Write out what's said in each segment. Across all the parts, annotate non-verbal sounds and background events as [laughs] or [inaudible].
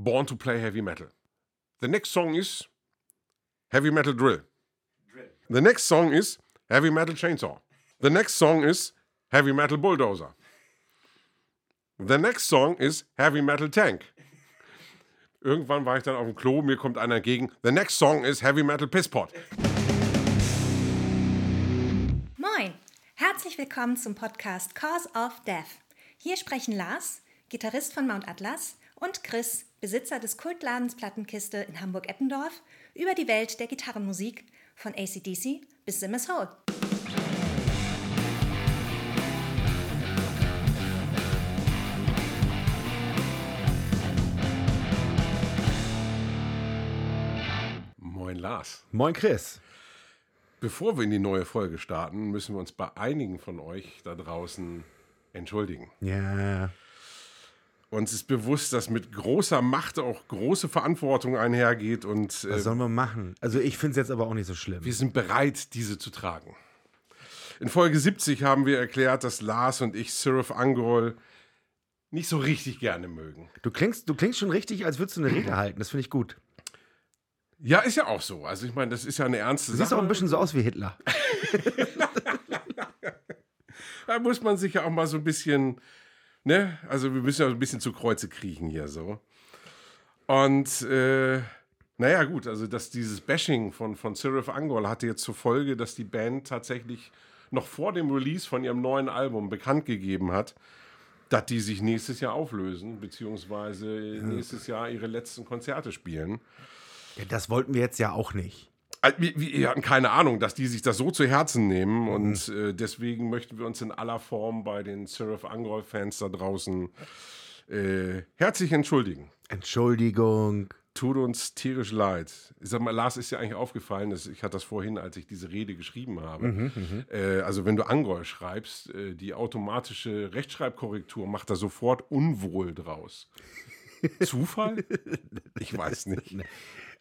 Born to Play Heavy Metal. The next song is Heavy Metal Drill. The next song is Heavy Metal Chainsaw. The next song is Heavy Metal Bulldozer. The next song is Heavy Metal Tank. Irgendwann war ich dann auf dem Klo, mir kommt einer entgegen. The next song is Heavy Metal Pisspot. Moin, herzlich willkommen zum Podcast Cause of Death. Hier sprechen Lars, Gitarrist von Mount Atlas, und Chris, Besitzer des Kultladens Plattenkiste in Hamburg-Eppendorf, über die Welt der Gitarrenmusik von ACDC bis Simmers Hole. Moin Lars. Moin Chris. Bevor wir in die neue Folge starten, müssen wir uns bei einigen von euch da draußen entschuldigen. Ja. Uns ist bewusst, dass mit großer Macht auch große Verantwortung einhergeht und äh, Was sollen wir machen? Also ich finde es jetzt aber auch nicht so schlimm. wir sind bereit, diese zu tragen. In Folge 70 haben wir erklärt, dass Lars und ich Sirif Angol nicht so richtig gerne mögen. Du klingst, du klingst schon richtig, als würdest du eine Rede halten. Das finde ich gut. Ja, ist ja auch so. Also ich meine, das ist ja eine ernste Du siehst Sache. auch ein bisschen so aus wie Hitler. [laughs] Da muss man sich ja auch mal so ein bisschen, ne? Also wir müssen ja ein bisschen zu Kreuze kriechen hier so. Und äh, naja, gut, also dass dieses Bashing von, von Sirif Angol hatte jetzt zur Folge, dass die Band tatsächlich noch vor dem Release von ihrem neuen Album bekannt gegeben hat, dass die sich nächstes Jahr auflösen, beziehungsweise nächstes Jahr ihre letzten Konzerte spielen. Ja, das wollten wir jetzt ja auch nicht. Wir, hatten keine Ahnung, dass die sich das so zu Herzen nehmen und äh, deswegen möchten wir uns in aller Form bei den Seraph Angol-Fans da draußen äh, herzlich entschuldigen. Entschuldigung. Tut uns tierisch leid. Ich sag mal, Lars ist ja eigentlich aufgefallen, dass ich hatte das vorhin, als ich diese Rede geschrieben habe. äh, also wenn du Angol schreibst, äh, die automatische Rechtschreibkorrektur macht da sofort unwohl draus. [laughs] Zufall? Ich weiß nicht.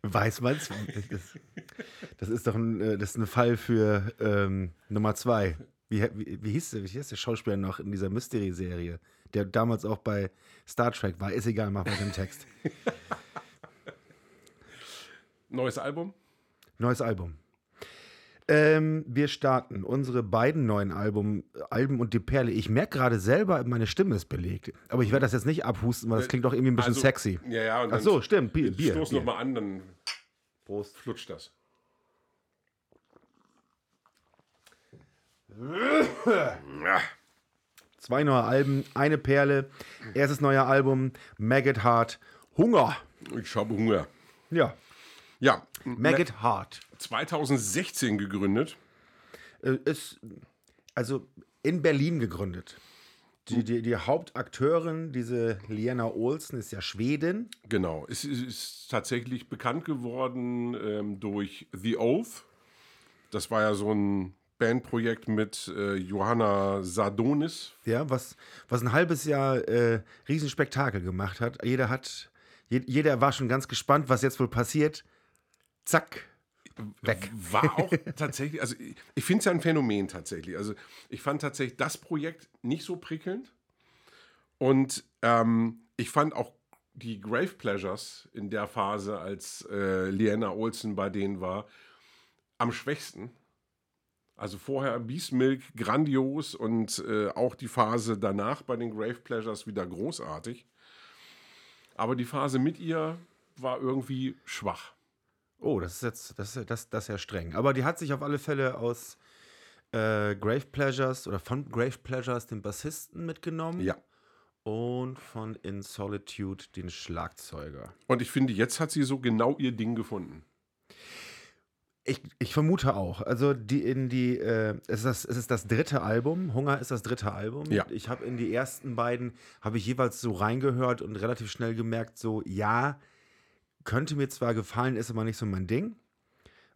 Weiß man's? Das, das ist doch ein, äh, das ist ein Fall für ähm, Nummer zwei. Wie, wie, wie, hieß der, wie hieß der Schauspieler noch in dieser Mystery-Serie, der damals auch bei Star Trek war? Ist egal, mach mal den Text. [laughs] Neues Album? Neues Album. Ähm, wir starten unsere beiden neuen Album, Alben und die Perle. Ich merke gerade selber, meine Stimme ist belegt. Aber ich werde das jetzt nicht abhusten, weil das klingt doch irgendwie ein bisschen Also, sexy. Ja, ja. Und Ach so, stimmt. Bier. Bier, Stoß nochmal an, dann Prost. flutscht das. Zwei neue Alben, eine Perle. Erstes neue Album, Maggot Heart. Hunger. ich habe Hunger. Ja. Ja, Maggot Heart. 2016 gegründet. Äh, ist also in Berlin gegründet. Die, die, die Hauptakteurin, diese Liana Olsen, ist ja Schwedin. Genau. Es ist, ist tatsächlich bekannt geworden ähm, durch The Oath. Das war ja so ein Bandprojekt mit äh, Johanna Sardonis. Ja, was, was ein halbes Jahr äh, Riesenspektakel gemacht hat. Jeder hat, je, jeder war schon ganz gespannt, was jetzt wohl passiert. Zack, weg. War auch [laughs] tatsächlich, also ich, ich finde es ja ein Phänomen tatsächlich. Also ich fand tatsächlich das Projekt nicht so prickelnd. Und ähm, ich fand auch die Grave Pleasures in der Phase, als äh, Liana Olsen bei denen war, am schwächsten. Also vorher Beast Milk grandios und äh, auch die Phase danach bei den Grave Pleasures wieder großartig. Aber die Phase mit ihr war irgendwie schwach. Oh, das ist jetzt, das, ist- das, das ist ja streng. Aber die hat sich auf alle Fälle aus äh, Grave Pleasures oder von Grave Pleasures den Bassisten mitgenommen. Ja. Und von In Solitude den Schlagzeuger. Und ich finde, jetzt hat sie so genau ihr Ding gefunden. Ich, ich vermute auch. Also die in die, äh, es, ist das, es ist das dritte Album. Hunger ist das dritte Album. Ja. Ich habe in die ersten beiden, habe ich jeweils so reingehört und relativ schnell gemerkt, so ja, könnte mir zwar gefallen, ist aber nicht so mein Ding.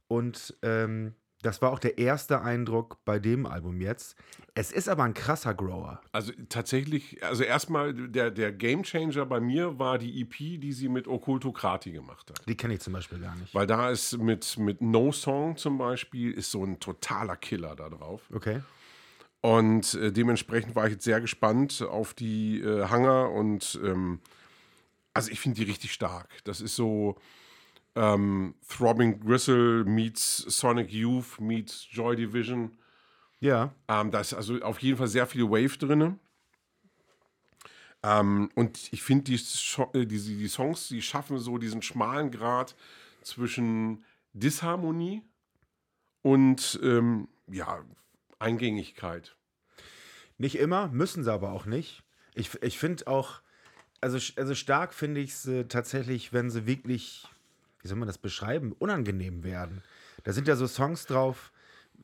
Und ähm, das war auch der erste Eindruck bei dem Album jetzt. Es ist aber ein krasser Grower. Also tatsächlich, also erstmal der, der Game Changer bei mir war die EP, die sie mit Okkultokrati gemacht hat. Die kenne ich zum Beispiel gar nicht. Weil da ist mit, mit No Song zum Beispiel, ist so ein totaler Killer da drauf. Okay. Und äh, dementsprechend war ich jetzt sehr gespannt auf die äh, Hanger und ähm, also ich finde die richtig stark. Das ist so ähm, Throbbing Gristle meets Sonic Youth meets Joy Division. Ja. Ähm, da ist also auf jeden Fall sehr viel Wave drin. Ähm, und ich finde, die, äh, die, die Songs, die schaffen so diesen schmalen Grad zwischen Disharmonie und ähm, ja, Eingängigkeit. Nicht immer, müssen sie aber auch nicht. Ich, ich finde auch, also, also stark finde ich es äh, tatsächlich, wenn sie wirklich, wie soll man das beschreiben, unangenehm werden. Da sind ja so Songs drauf,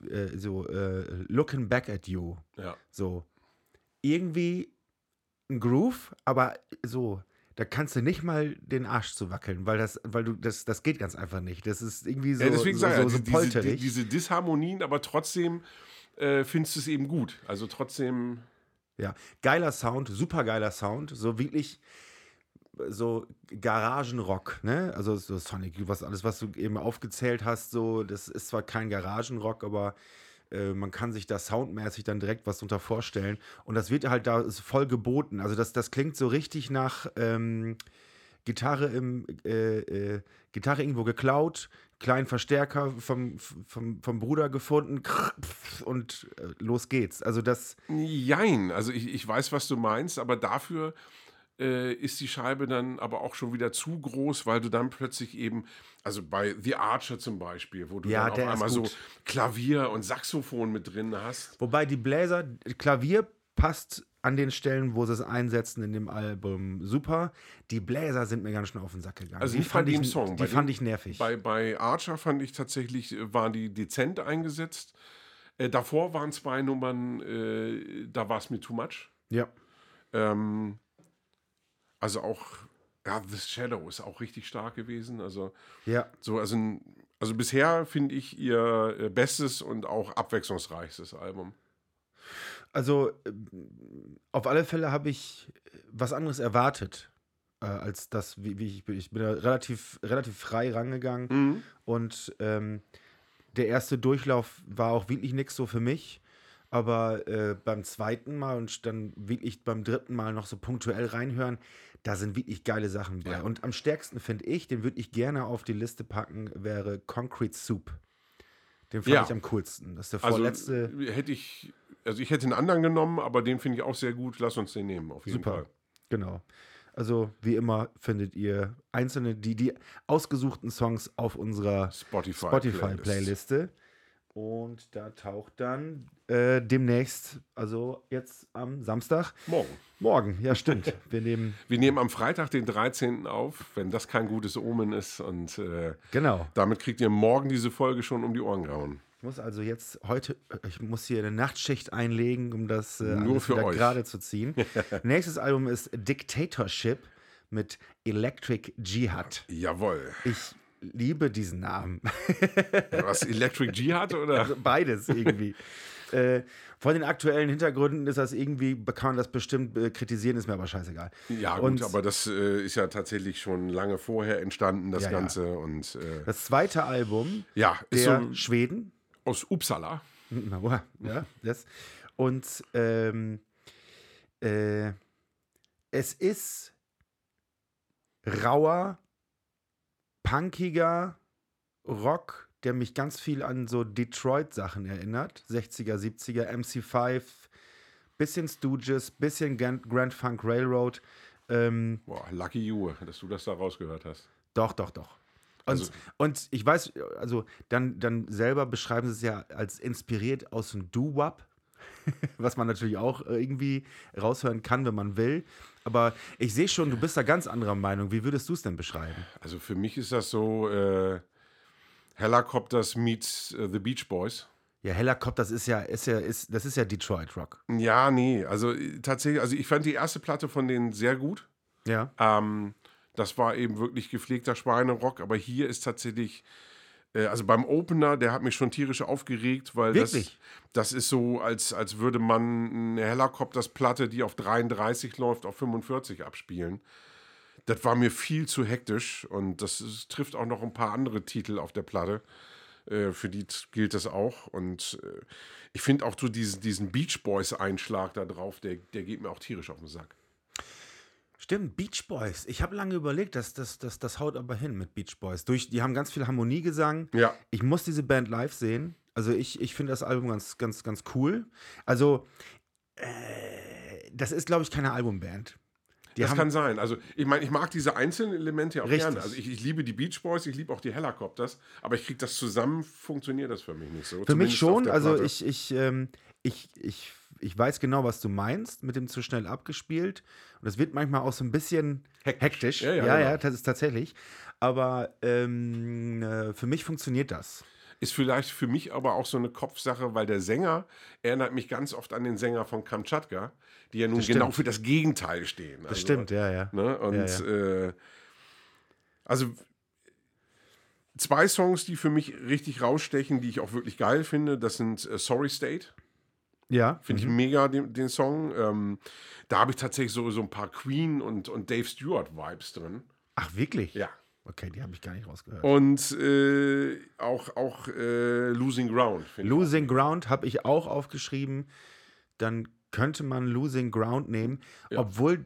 äh, so äh, Looking Back at You. Ja. So. Irgendwie ein Groove, aber so, da kannst du nicht mal den Arsch zu wackeln, weil das, weil du, das, das geht ganz einfach nicht. Das ist irgendwie so, ja, deswegen so, sage so, so diese, polterig. die, diese Disharmonien, aber trotzdem äh, findest du es eben gut. Also trotzdem, Ja, geiler Sound, super geiler Sound, so wirklich so Garagenrock, ne? Also so Sonic, was alles, was du eben aufgezählt hast, so, das ist zwar kein Garagenrock, aber äh, man kann sich da soundmäßig dann direkt was drunter vorstellen. Und das wird halt da voll geboten. Also das, das klingt so richtig nach ähm, Gitarre im äh, äh, Gitarre irgendwo geklaut, kleinen Verstärker vom, vom, vom Bruder gefunden und äh, los geht's. Also das jein. Also ich, ich weiß, was du meinst, aber dafür äh, ist die Scheibe dann aber auch schon wieder zu groß, weil du dann plötzlich eben, also bei The Archer zum Beispiel, wo du Ja, dann auf einmal so. Klavier und Saxophon mit drin hast. Wobei die Bläser, Klavier passt an den Stellen, wo sie es einsetzen in dem Album super. Die Bläser sind mir ganz schön auf den Sack gegangen. Also die nicht bei fand dem ich, Song. Die bei fand dem- ich nervig. Bei, bei Archer fand ich tatsächlich, äh, waren die dezent eingesetzt. Äh, davor waren zwei Nummern, äh, da war es mir too much. ja. Ähm, also auch, ja, The Shadow ist auch richtig stark gewesen. Also Ja. so, also, also bisher finde ich ihr äh, bestes und auch abwechslungsreichstes Album. Also ähm, auf alle Fälle habe ich was anderes erwartet. Äh, als das, wie, wie ich bin. Ich bin da relativ, relativ frei rangegangen. Mhm. Und ähm, der erste Durchlauf war auch wirklich nichts so für mich. Aber äh, beim zweiten Mal und dann wirklich beim dritten Mal noch so punktuell reinhören, da sind wirklich geile Sachen bei. Ja. Und am stärksten finde ich, den würde ich gerne auf die Liste packen, wäre Concrete Soup. Den fand Ja. ich am coolsten. Das ist der Also vorletzte. äh, hätte ich, also ich hätte einen anderen genommen, aber den finde ich auch sehr gut. Lass uns den nehmen, auf jeden Super. Fall. Genau. Also, wie immer findet ihr einzelne, die, die ausgesuchten Songs auf unserer Spotify. Spotify-Playliste. Und da taucht dann äh, demnächst, also jetzt am Samstag, Morgen. morgen, ja stimmt. [laughs] Wir nehmen, Wir nehmen am Freitag, den 13. auf, wenn das kein gutes Omen ist. Und äh, genau. damit kriegt ihr morgen diese Folge schon um die Ohren gehauen. Ich muss also jetzt heute, ich muss hier eine Nachtschicht einlegen, um das äh, Nur für euch. gerade zu ziehen. [laughs] Nächstes Album ist Dictatorship mit Electric Jihad. Jawohl. Ich liebe diesen Namen. [laughs] Was Electric Jihad oder? Also beides irgendwie. [laughs] äh, von den aktuellen Hintergründen ist das irgendwie, kann man das bestimmt äh, kritisieren, ist mir aber scheißegal. Ja, gut, Und- aber das äh, ist ja tatsächlich schon lange vorher entstanden, das Ja, ja. Ganze. Und äh, Das zweite Album ja, ist der so Schweden. Aus Uppsala. Na, wow, ja, das. Und ähm, äh, es ist rauer, punkiger Rock, der mich ganz viel an so Detroit-Sachen erinnert. 60er, 70er, MC5, bisschen Stooges, bisschen Grand, Grand Funk Railroad. Ähm, Boah, lucky you, dass du das da rausgehört hast. doch, doch, doch. Und, Also- und ich weiß, also dann, dann selber beschreiben sie es ja als inspiriert aus dem Doo-Wop, [laughs] was man natürlich auch irgendwie raushören kann, wenn man will. Aber ich sehe schon, du bist da ganz anderer Meinung. Wie würdest du es denn beschreiben? Also für mich ist das so äh, Helicopters meets äh, The Beach Boys. Ja, Helicopter, das ist ja, ist ja, ist, das ist ja Detroit Rock. Ja, nee, also äh, tatsächlich, also ich fand die erste Platte von denen sehr gut. Ja. Ähm, das war eben wirklich gepflegter Schweinerock, aber hier ist tatsächlich, äh, also beim Opener, der hat mich schon tierisch aufgeregt, weil das, Wirklich? das ist so, als, als würde man eine Helicopters-Platte, die auf 33 läuft, auf 45 abspielen. Das war mir viel zu hektisch und das ist, trifft auch noch ein paar andere Titel auf der Platte. Äh, für die gilt das auch. Und äh, ich finde auch so diesen, diesen Beach Boys-Einschlag da drauf, der, der geht mir auch tierisch auf den Sack. Stimmt, Beach Boys. Ich habe lange überlegt, dass das, das, das haut aber hin mit Beach Boys. Durch, die haben ganz viel Harmoniegesang. Ja. Ich muss diese Band live sehen. Also ich, ich finde das Album ganz, ganz, ganz cool. Also, äh, das ist, glaube ich, keine Albumband. Die das kann sein. Also, ich meine, ich mag diese einzelnen Elemente auch Richtig. gerne. Also, ich, ich liebe die Beach Boys, ich liebe auch die Helicopters, aber ich kriege das zusammen, funktioniert das für mich nicht so. Für mich schon. Also ich, ich, ähm, ich, ich, ich weiß genau, was du meinst, mit dem zu schnell abgespielt. Und es wird manchmal auch so ein bisschen Hektisch. hektisch. Ja, Ja, ja, ja, genau. das ist tatsächlich. Aber ähm, äh, für mich funktioniert das. Ist vielleicht für mich aber auch so eine Kopfsache, weil der Sänger erinnert mich ganz oft an den Sänger von Kamtschatka, die ja nun Das genau für das Gegenteil stehen. Das stimmt, ja, ja. Ne? Und Ja, Äh, also zwei Songs, die für mich richtig rausstechen, die ich auch wirklich geil finde, das sind äh, Sorry State. Ja, Finde ich mega, den, den Song. Ähm, da habe ich tatsächlich so, so ein paar Queen und, und Dave Stewart-Vibes drin. Ach, wirklich? Ja. Okay, die habe ich gar nicht rausgehört. Und äh, auch, auch äh, Losing Ground. finde ich. Losing Ground habe ich auch aufgeschrieben. Dann könnte man Losing Ground nehmen, Ja. obwohl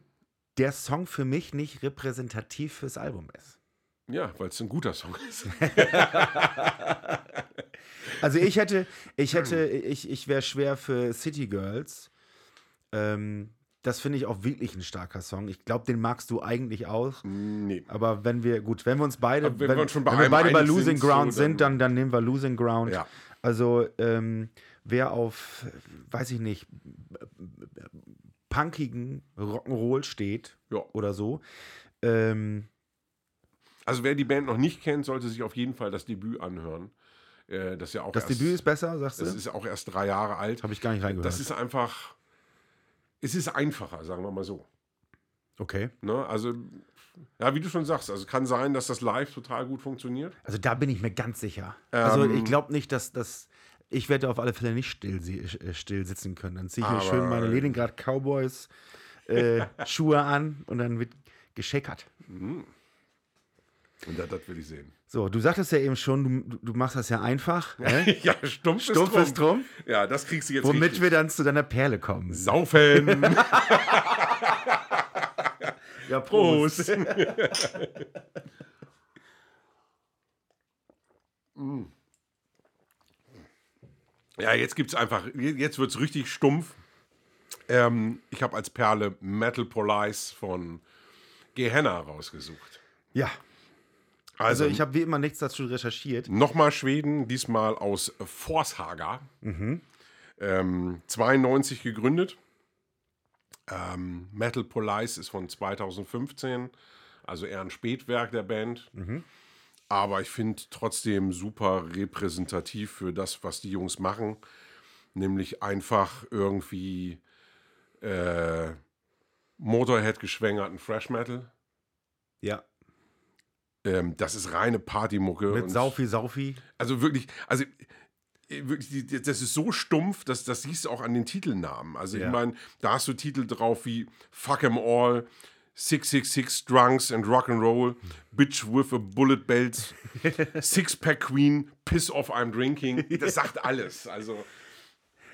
der Song für mich nicht repräsentativ fürs Album ist. Ja, weil es ein guter Song ist. [laughs] Also ich hätte, ich hätte, ich, ich wäre schwer für City Girls. Ähm, das finde ich auch wirklich ein starker Song. Ich glaube, den magst du eigentlich auch. nee. Aber wenn wir, gut, wenn wir uns beide, Aber wenn wir uns wenn wir beide bei Losing sind, Ground so, sind, dann, dann nehmen wir Losing Ground. Ja. Also, ähm, wer auf, weiß ich nicht, punkigen Rock'n'Roll steht Ja. oder so, ähm, Also wer die Band noch nicht kennt, sollte sich auf jeden Fall das Debüt anhören. Äh, das ja auch das erst, Debüt ist besser, sagst das du? ist auch erst drei Jahre alt. Habe ich gar nicht reingehört. Das ist einfach, es ist einfacher, sagen wir mal so. okay. Ne? Also, ja, wie du schon sagst, also kann sein, dass das live total gut funktioniert. Also da bin ich mir ganz sicher. also Ähm, ich glaube nicht, dass das. Ich werde auf alle Fälle nicht still, äh, still sitzen können. Dann ziehe ich mir schön meine Leningrad Cowboys äh, [laughs] Schuhe an und dann wird geschäkert. Und das, das will ich sehen. So, du sagtest ja eben schon, du, du machst das ja einfach. [laughs] Ne? ja, stumpf, Stumpf ist drum. Ja, das kriegst du jetzt Womit richtig. wir dann zu deiner Perle kommen. Saufen. [laughs] Ja, Prost. [laughs] Ja, jetzt gibt es einfach, jetzt wird es richtig stumpf. Ähm, ich habe als Perle Metal Police von Gehenna rausgesucht. Ja, Also, also ich habe wie immer nichts dazu recherchiert. nochmal Schweden, diesmal aus Forshaga. Ähm, 92 gegründet. Ähm, Metal Police ist von 2015, also eher ein Spätwerk der Band. Aber ich finde trotzdem super repräsentativ für das, was die Jungs machen. Nämlich einfach irgendwie äh, Motorhead geschwängerten Fresh Metal. Ja. Ähm, das ist reine Partymucke. Mit und- Saufi Saufi. Also wirklich, also äh, wirklich, das ist so stumpf, dass das siehst du auch an den Titelnamen. Also Ja. ich meine, da hast du Titel drauf wie Fuck 'em All, 666 Drunks and Rock'n'Roll, Bitch with a Bullet Belt, [laughs] Six-Pack Queen, Piss off I'm drinking. Das sagt alles. Also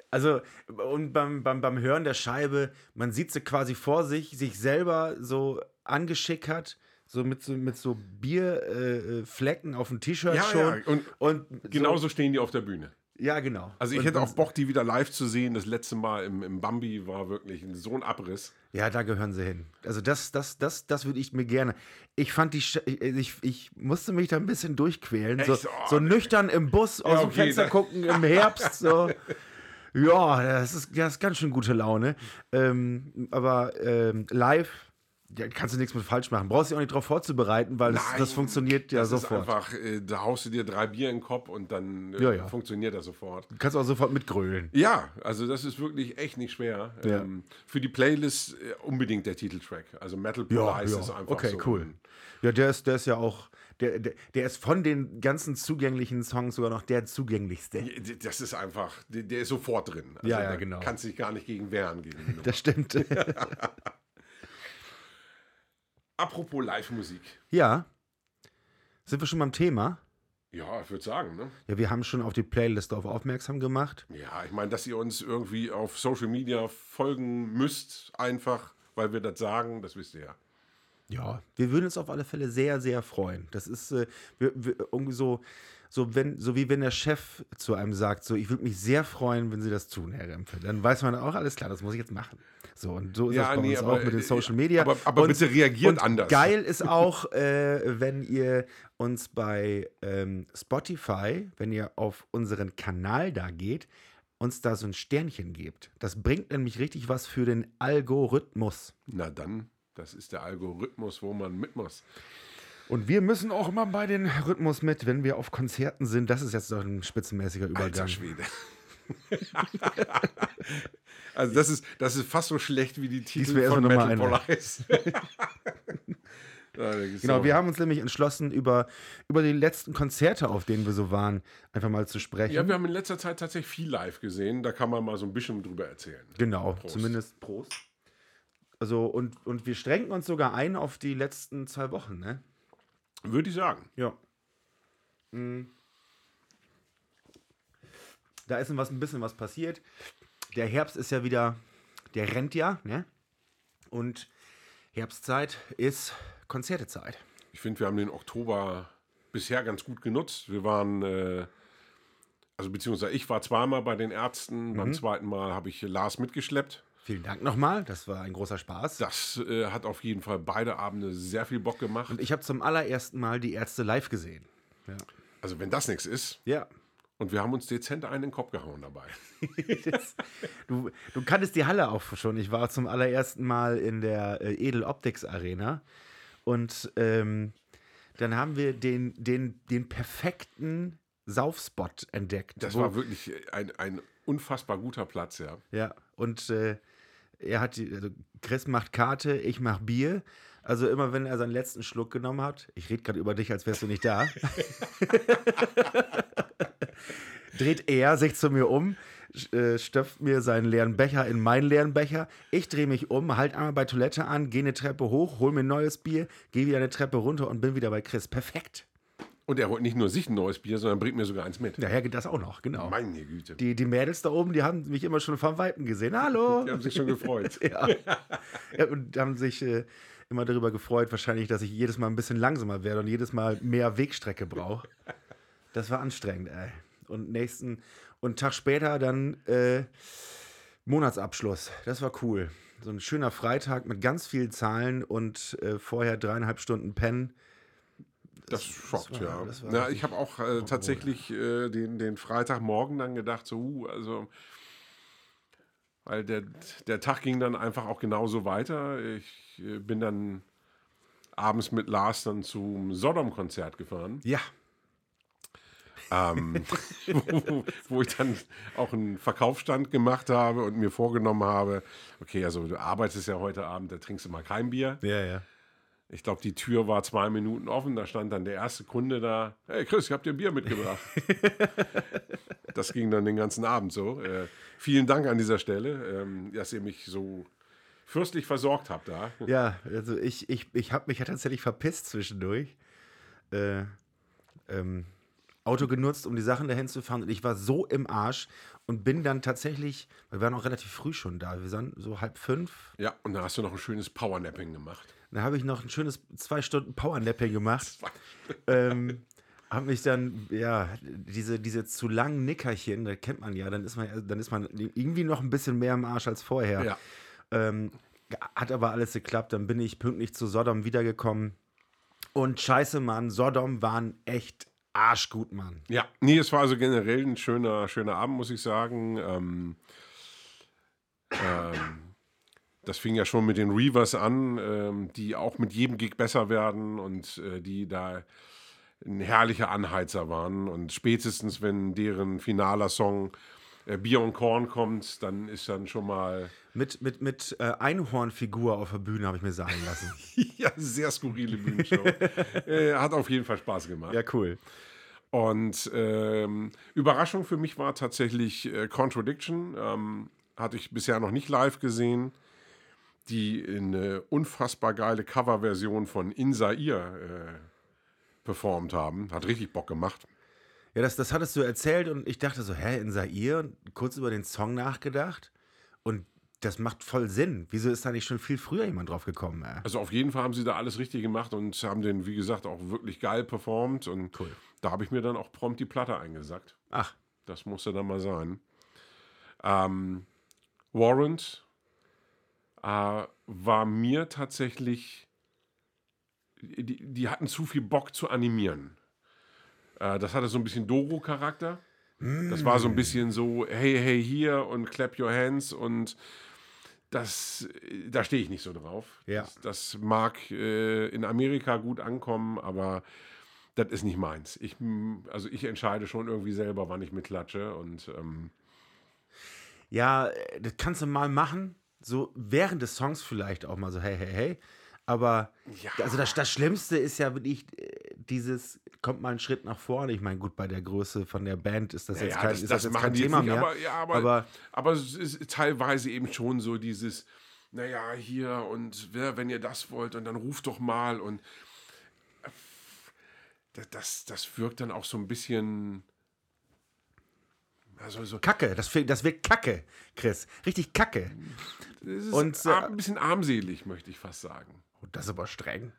Also, und beim, beim, beim Hören der Scheibe, man sieht sie quasi vor sich, sich selber so angeschickert, so mit so, mit so Bierflecken äh, Flecken auf dem T-Shirt Ja, schon. ja, und und genauso So, stehen die auf der Bühne. ja, genau. Also ich und, hätte auch Bock, die wieder live zu sehen. Das letzte Mal im, im Bambi war wirklich so ein Abriss. Ja, da gehören sie hin. Also das, das, das, das würde ich mir gerne. Ich fand die, ich, ich musste mich da ein bisschen durchquälen. So? Oh, so nüchtern im Bus aus dem okay, Fenster da- gucken im Herbst. So. [laughs] Ja, das ist, das ist ganz schön gute Laune. Ähm, aber ähm, live, ja, kannst du nichts mit falsch machen. Brauchst dich auch nicht darauf vorzubereiten, weil das, Nein, das funktioniert ja das sofort. Ist einfach, äh, da haust du dir drei Bier in den Kopf und dann äh, Ja, ja. funktioniert das sofort. Du kannst auch sofort mitgrölen. Ja, also das ist wirklich echt nicht schwer. Ähm, für die Playlist äh, unbedingt der Titeltrack. Also Metal Police ist einfach okay, so. cool. Ja, der ist, der ist ja auch, der, der, der ist von den ganzen zugänglichen Songs sogar noch der zugänglichste. Das ist einfach, der, der ist sofort drin. Also Ja, ja, genau. Kannst dich gar nicht gegen wehren. Gegen. Das stimmt. [laughs] Apropos Live-Musik. ja. Sind wir schon beim Thema? Ja, ich würde sagen, ne? Ja, wir haben schon auf die Playlist auf aufmerksam gemacht. Ja, ich meine, dass ihr uns irgendwie auf Social Media folgen müsst, einfach, weil wir das sagen, das wisst ihr ja. Ja, wir würden uns auf alle Fälle sehr, sehr freuen. Das ist äh, wir, wir, irgendwie so, so, wenn, so wie wenn der Chef zu einem sagt, so, ich würde mich sehr freuen, wenn Sie das tun, Herr Rempel. Dann weiß man auch, alles klar, das muss ich jetzt machen. So, und so ist Ja, das bei nee, uns aber, auch mit den äh, Social Media. aber- aber und, bitte reagiert anders. Geil ist [laughs] auch, äh, wenn ihr uns bei ähm, Spotify, wenn ihr auf unseren Kanal da geht, uns da so ein Sternchen gebt. Das bringt nämlich richtig was für den Algorithmus. Na dann, das ist der Algorithmus, wo man mit muss. Und wir müssen auch immer bei den Rhythmus mit, wenn wir auf Konzerten sind. Das ist jetzt doch ein spitzenmäßiger Alter Übergang. Schwede. [laughs] also das ist, das ist fast so schlecht wie die Titel von erstmal Metal [laughs] [laughs] ist Genau, wir haben uns nämlich entschlossen, über, über die letzten Konzerte, auf denen wir so waren, einfach mal zu sprechen. ja, wir haben in letzter Zeit tatsächlich viel live gesehen. Da kann man mal so ein bisschen drüber erzählen. genau, Prost. zumindest Prost. Also, und, und wir strengen uns sogar ein auf die letzten zwei Wochen, ne? Würde ich sagen. Ja. Mm. Da ist was, ein bisschen was passiert. Der Herbst ist ja wieder, der rennt ja, ne? Und Herbstzeit ist Konzertezeit. Ich finde, wir haben den Oktober bisher ganz gut genutzt. Wir waren, äh, also beziehungsweise ich war zweimal bei den Ärzten. Mhm. Beim zweiten Mal habe ich Lars mitgeschleppt. Vielen Dank nochmal, das war ein großer Spaß. Das äh, hat auf jeden Fall beide Abende sehr viel Bock gemacht. Und ich habe zum allerersten Mal die Ärzte live gesehen. Ja. Also wenn das nichts ist. Ja. Und wir haben uns dezent einen in den Kopf gehauen dabei. [laughs] Das, du, du kanntest die Halle auch schon. Ich war zum allerersten Mal in der äh, Edel Optics Arena. Und ähm, dann haben wir den, den, den perfekten Saufspot entdeckt. Das war wirklich ein, ein unfassbar guter Platz, ja. Ja, und äh, er hat die, also Chris macht Karte, ich mach Bier. Also immer wenn er seinen letzten Schluck genommen hat, ich rede gerade über dich, als wärst du nicht da, [laughs] dreht er sich zu mir um, äh, stöpft mir seinen leeren Becher in meinen leeren Becher. Ich drehe mich um, halt einmal bei Toilette an, gehe eine Treppe hoch, hol mir ein neues Bier, gehe wieder eine Treppe runter und bin wieder bei Chris. Perfekt. Und er holt nicht nur sich ein neues Bier, sondern bringt mir sogar eins mit. Daher geht das auch noch, genau. Meine Güte. Die, die Mädels da oben, die haben mich immer schon vom Weiten gesehen. Hallo. [laughs] Die haben sich schon gefreut. [laughs] Ja. ja und haben sich äh, immer darüber gefreut, wahrscheinlich, dass ich jedes Mal ein bisschen langsamer werde und jedes Mal mehr Wegstrecke brauche. Das war anstrengend, ey. Und nächsten, und einen Tag später dann äh, Monatsabschluss. Das war cool. So ein schöner Freitag mit ganz vielen Zahlen und äh, vorher dreieinhalb Stunden pennen. Das schockt, war- ja. das Na, ich habe auch äh, tatsächlich äh, den, den Freitagmorgen dann gedacht, so, uh, also, weil der, der Tag ging dann einfach auch genauso weiter. Ich äh, bin dann abends mit Lars dann zum Sodom-Konzert gefahren, Ja, ähm, [laughs] wo, wo ich dann auch einen Verkaufsstand gemacht habe und mir vorgenommen habe, okay, also du arbeitest ja heute Abend, da trinkst du mal kein Bier. ja, ja. Ich glaube, die Tür war zwei Minuten offen. Da stand dann der erste Kunde da. Hey Chris, ich habe dir ein Bier mitgebracht. [laughs] das ging dann den ganzen Abend so. Äh, vielen Dank an dieser Stelle, ähm, dass ihr mich so fürstlich versorgt habt da. Ja, also ich, ich, ich habe mich ja tatsächlich verpisst zwischendurch. Äh, ähm, Auto genutzt, um die Sachen dahin zu fahren. Und ich war so im Arsch und bin dann tatsächlich, wir waren auch relativ früh schon da. Wir waren so halb fünf. Ja, und dann hast du noch ein schönes Powernapping gemacht. Dann habe ich noch ein schönes zwei Stunden Powernapping gemacht. ähm, habe mich dann, ja, diese, diese zu langen Nickerchen, da kennt man ja, dann ist man, dann ist man irgendwie noch ein bisschen mehr im Arsch als vorher. Ja. Ähm, hat aber alles geklappt. Dann bin ich pünktlich zu Sodom wiedergekommen. Und scheiße, Mann, Sodom waren echt arschgut, Mann. Ja, nee, es war also generell ein schöner, schöner Abend, muss ich sagen. Ähm, ähm, das fing ja schon mit den Reavers an, ähm, die auch mit jedem Gig besser werden und äh, die da ein herrlicher Anheizer waren. Und spätestens, wenn deren finaler Song äh, Bier und Korn kommt, dann ist dann schon mal Mit, mit, mit äh, Einhornfigur auf der Bühne habe ich mir sagen lassen. [laughs] ja, sehr skurrile Bühnenshow. [laughs] äh, hat auf jeden Fall Spaß gemacht. ja, cool. Und ähm, Überraschung für mich war tatsächlich äh, Contradiction. Ähm, hatte ich bisher noch nicht live gesehen. Die eine unfassbar geile Coverversion von Insair äh, performt haben. Hat richtig Bock gemacht. Ja, das, das hattest du erzählt und ich dachte so, hä, in Sair? Und kurz über den Song nachgedacht. Und das macht voll Sinn. Wieso ist da nicht schon viel früher jemand drauf gekommen? Ey? Also auf jeden Fall haben sie da alles richtig gemacht und haben den, wie gesagt, auch wirklich geil performt. Und Cool. da habe ich mir dann auch prompt die Platte eingesackt. Ach, Das musste dann mal sein. Ähm, Warrant äh, war mir tatsächlich, die, die hatten zu viel Bock zu animieren. Äh, das hatte so ein bisschen Doro-Charakter. Das war so ein bisschen so, hey, hey, hier und clap your hands und das, äh, da stehe ich nicht so drauf. Ja. Das, das mag äh, in Amerika gut ankommen, aber das ist nicht meins. Ich, also ich entscheide schon irgendwie selber, wann ich mitklatsche und ähm, Ja, das kannst du mal machen. So während des Songs vielleicht auch mal so, hey, hey, hey. Aber Ja. also das, das Schlimmste ist ja wirklich äh, dieses, kommt mal einen Schritt nach vorne. Ich meine, gut, bei der Größe von der Band ist das jetzt Ja, kein, das, ist das das jetzt kein jetzt Thema nicht, mehr. aber, ja, aber, aber aber es ist teilweise eben schon so dieses, naja, hier und wer, wenn ihr das wollt und dann ruft doch mal und äh, das, das, das wirkt dann auch so ein bisschen, also so, Kacke, das, das wird Kacke, Chris. Richtig Kacke. das ist Und, äh, ein bisschen armselig, möchte ich fast sagen. Oh, das ist aber streng.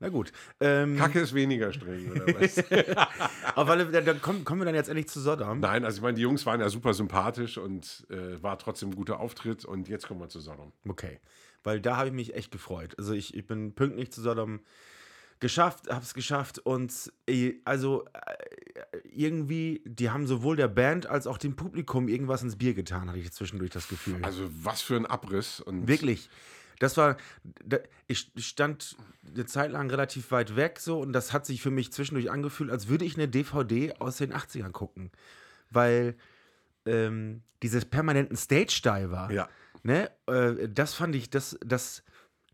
Na gut. Ähm, Kacke ist weniger streng, oder [laughs] was? aber dann, dann kommen, kommen wir dann jetzt endlich zu Sodom. Nein, also ich meine, die Jungs waren ja super sympathisch und äh, war trotzdem ein guter Auftritt und jetzt kommen wir zu Sodom. Okay. Weil da habe ich mich echt gefreut. Also ich, ich bin pünktlich zu Sodom geschafft, habe es geschafft und äh, also äh, irgendwie, die haben sowohl der Band als auch dem Publikum irgendwas ins Bier getan, hatte ich zwischendurch das Gefühl. Also was für ein Abriss und Wirklich. Das war, ich stand eine Zeit lang relativ weit weg so und das hat sich für mich zwischendurch angefühlt, als würde ich eine DVD aus den 80ern gucken. Weil ähm, dieses permanenten Stage-Diver, Ja. ne, äh, das fand ich, das, das,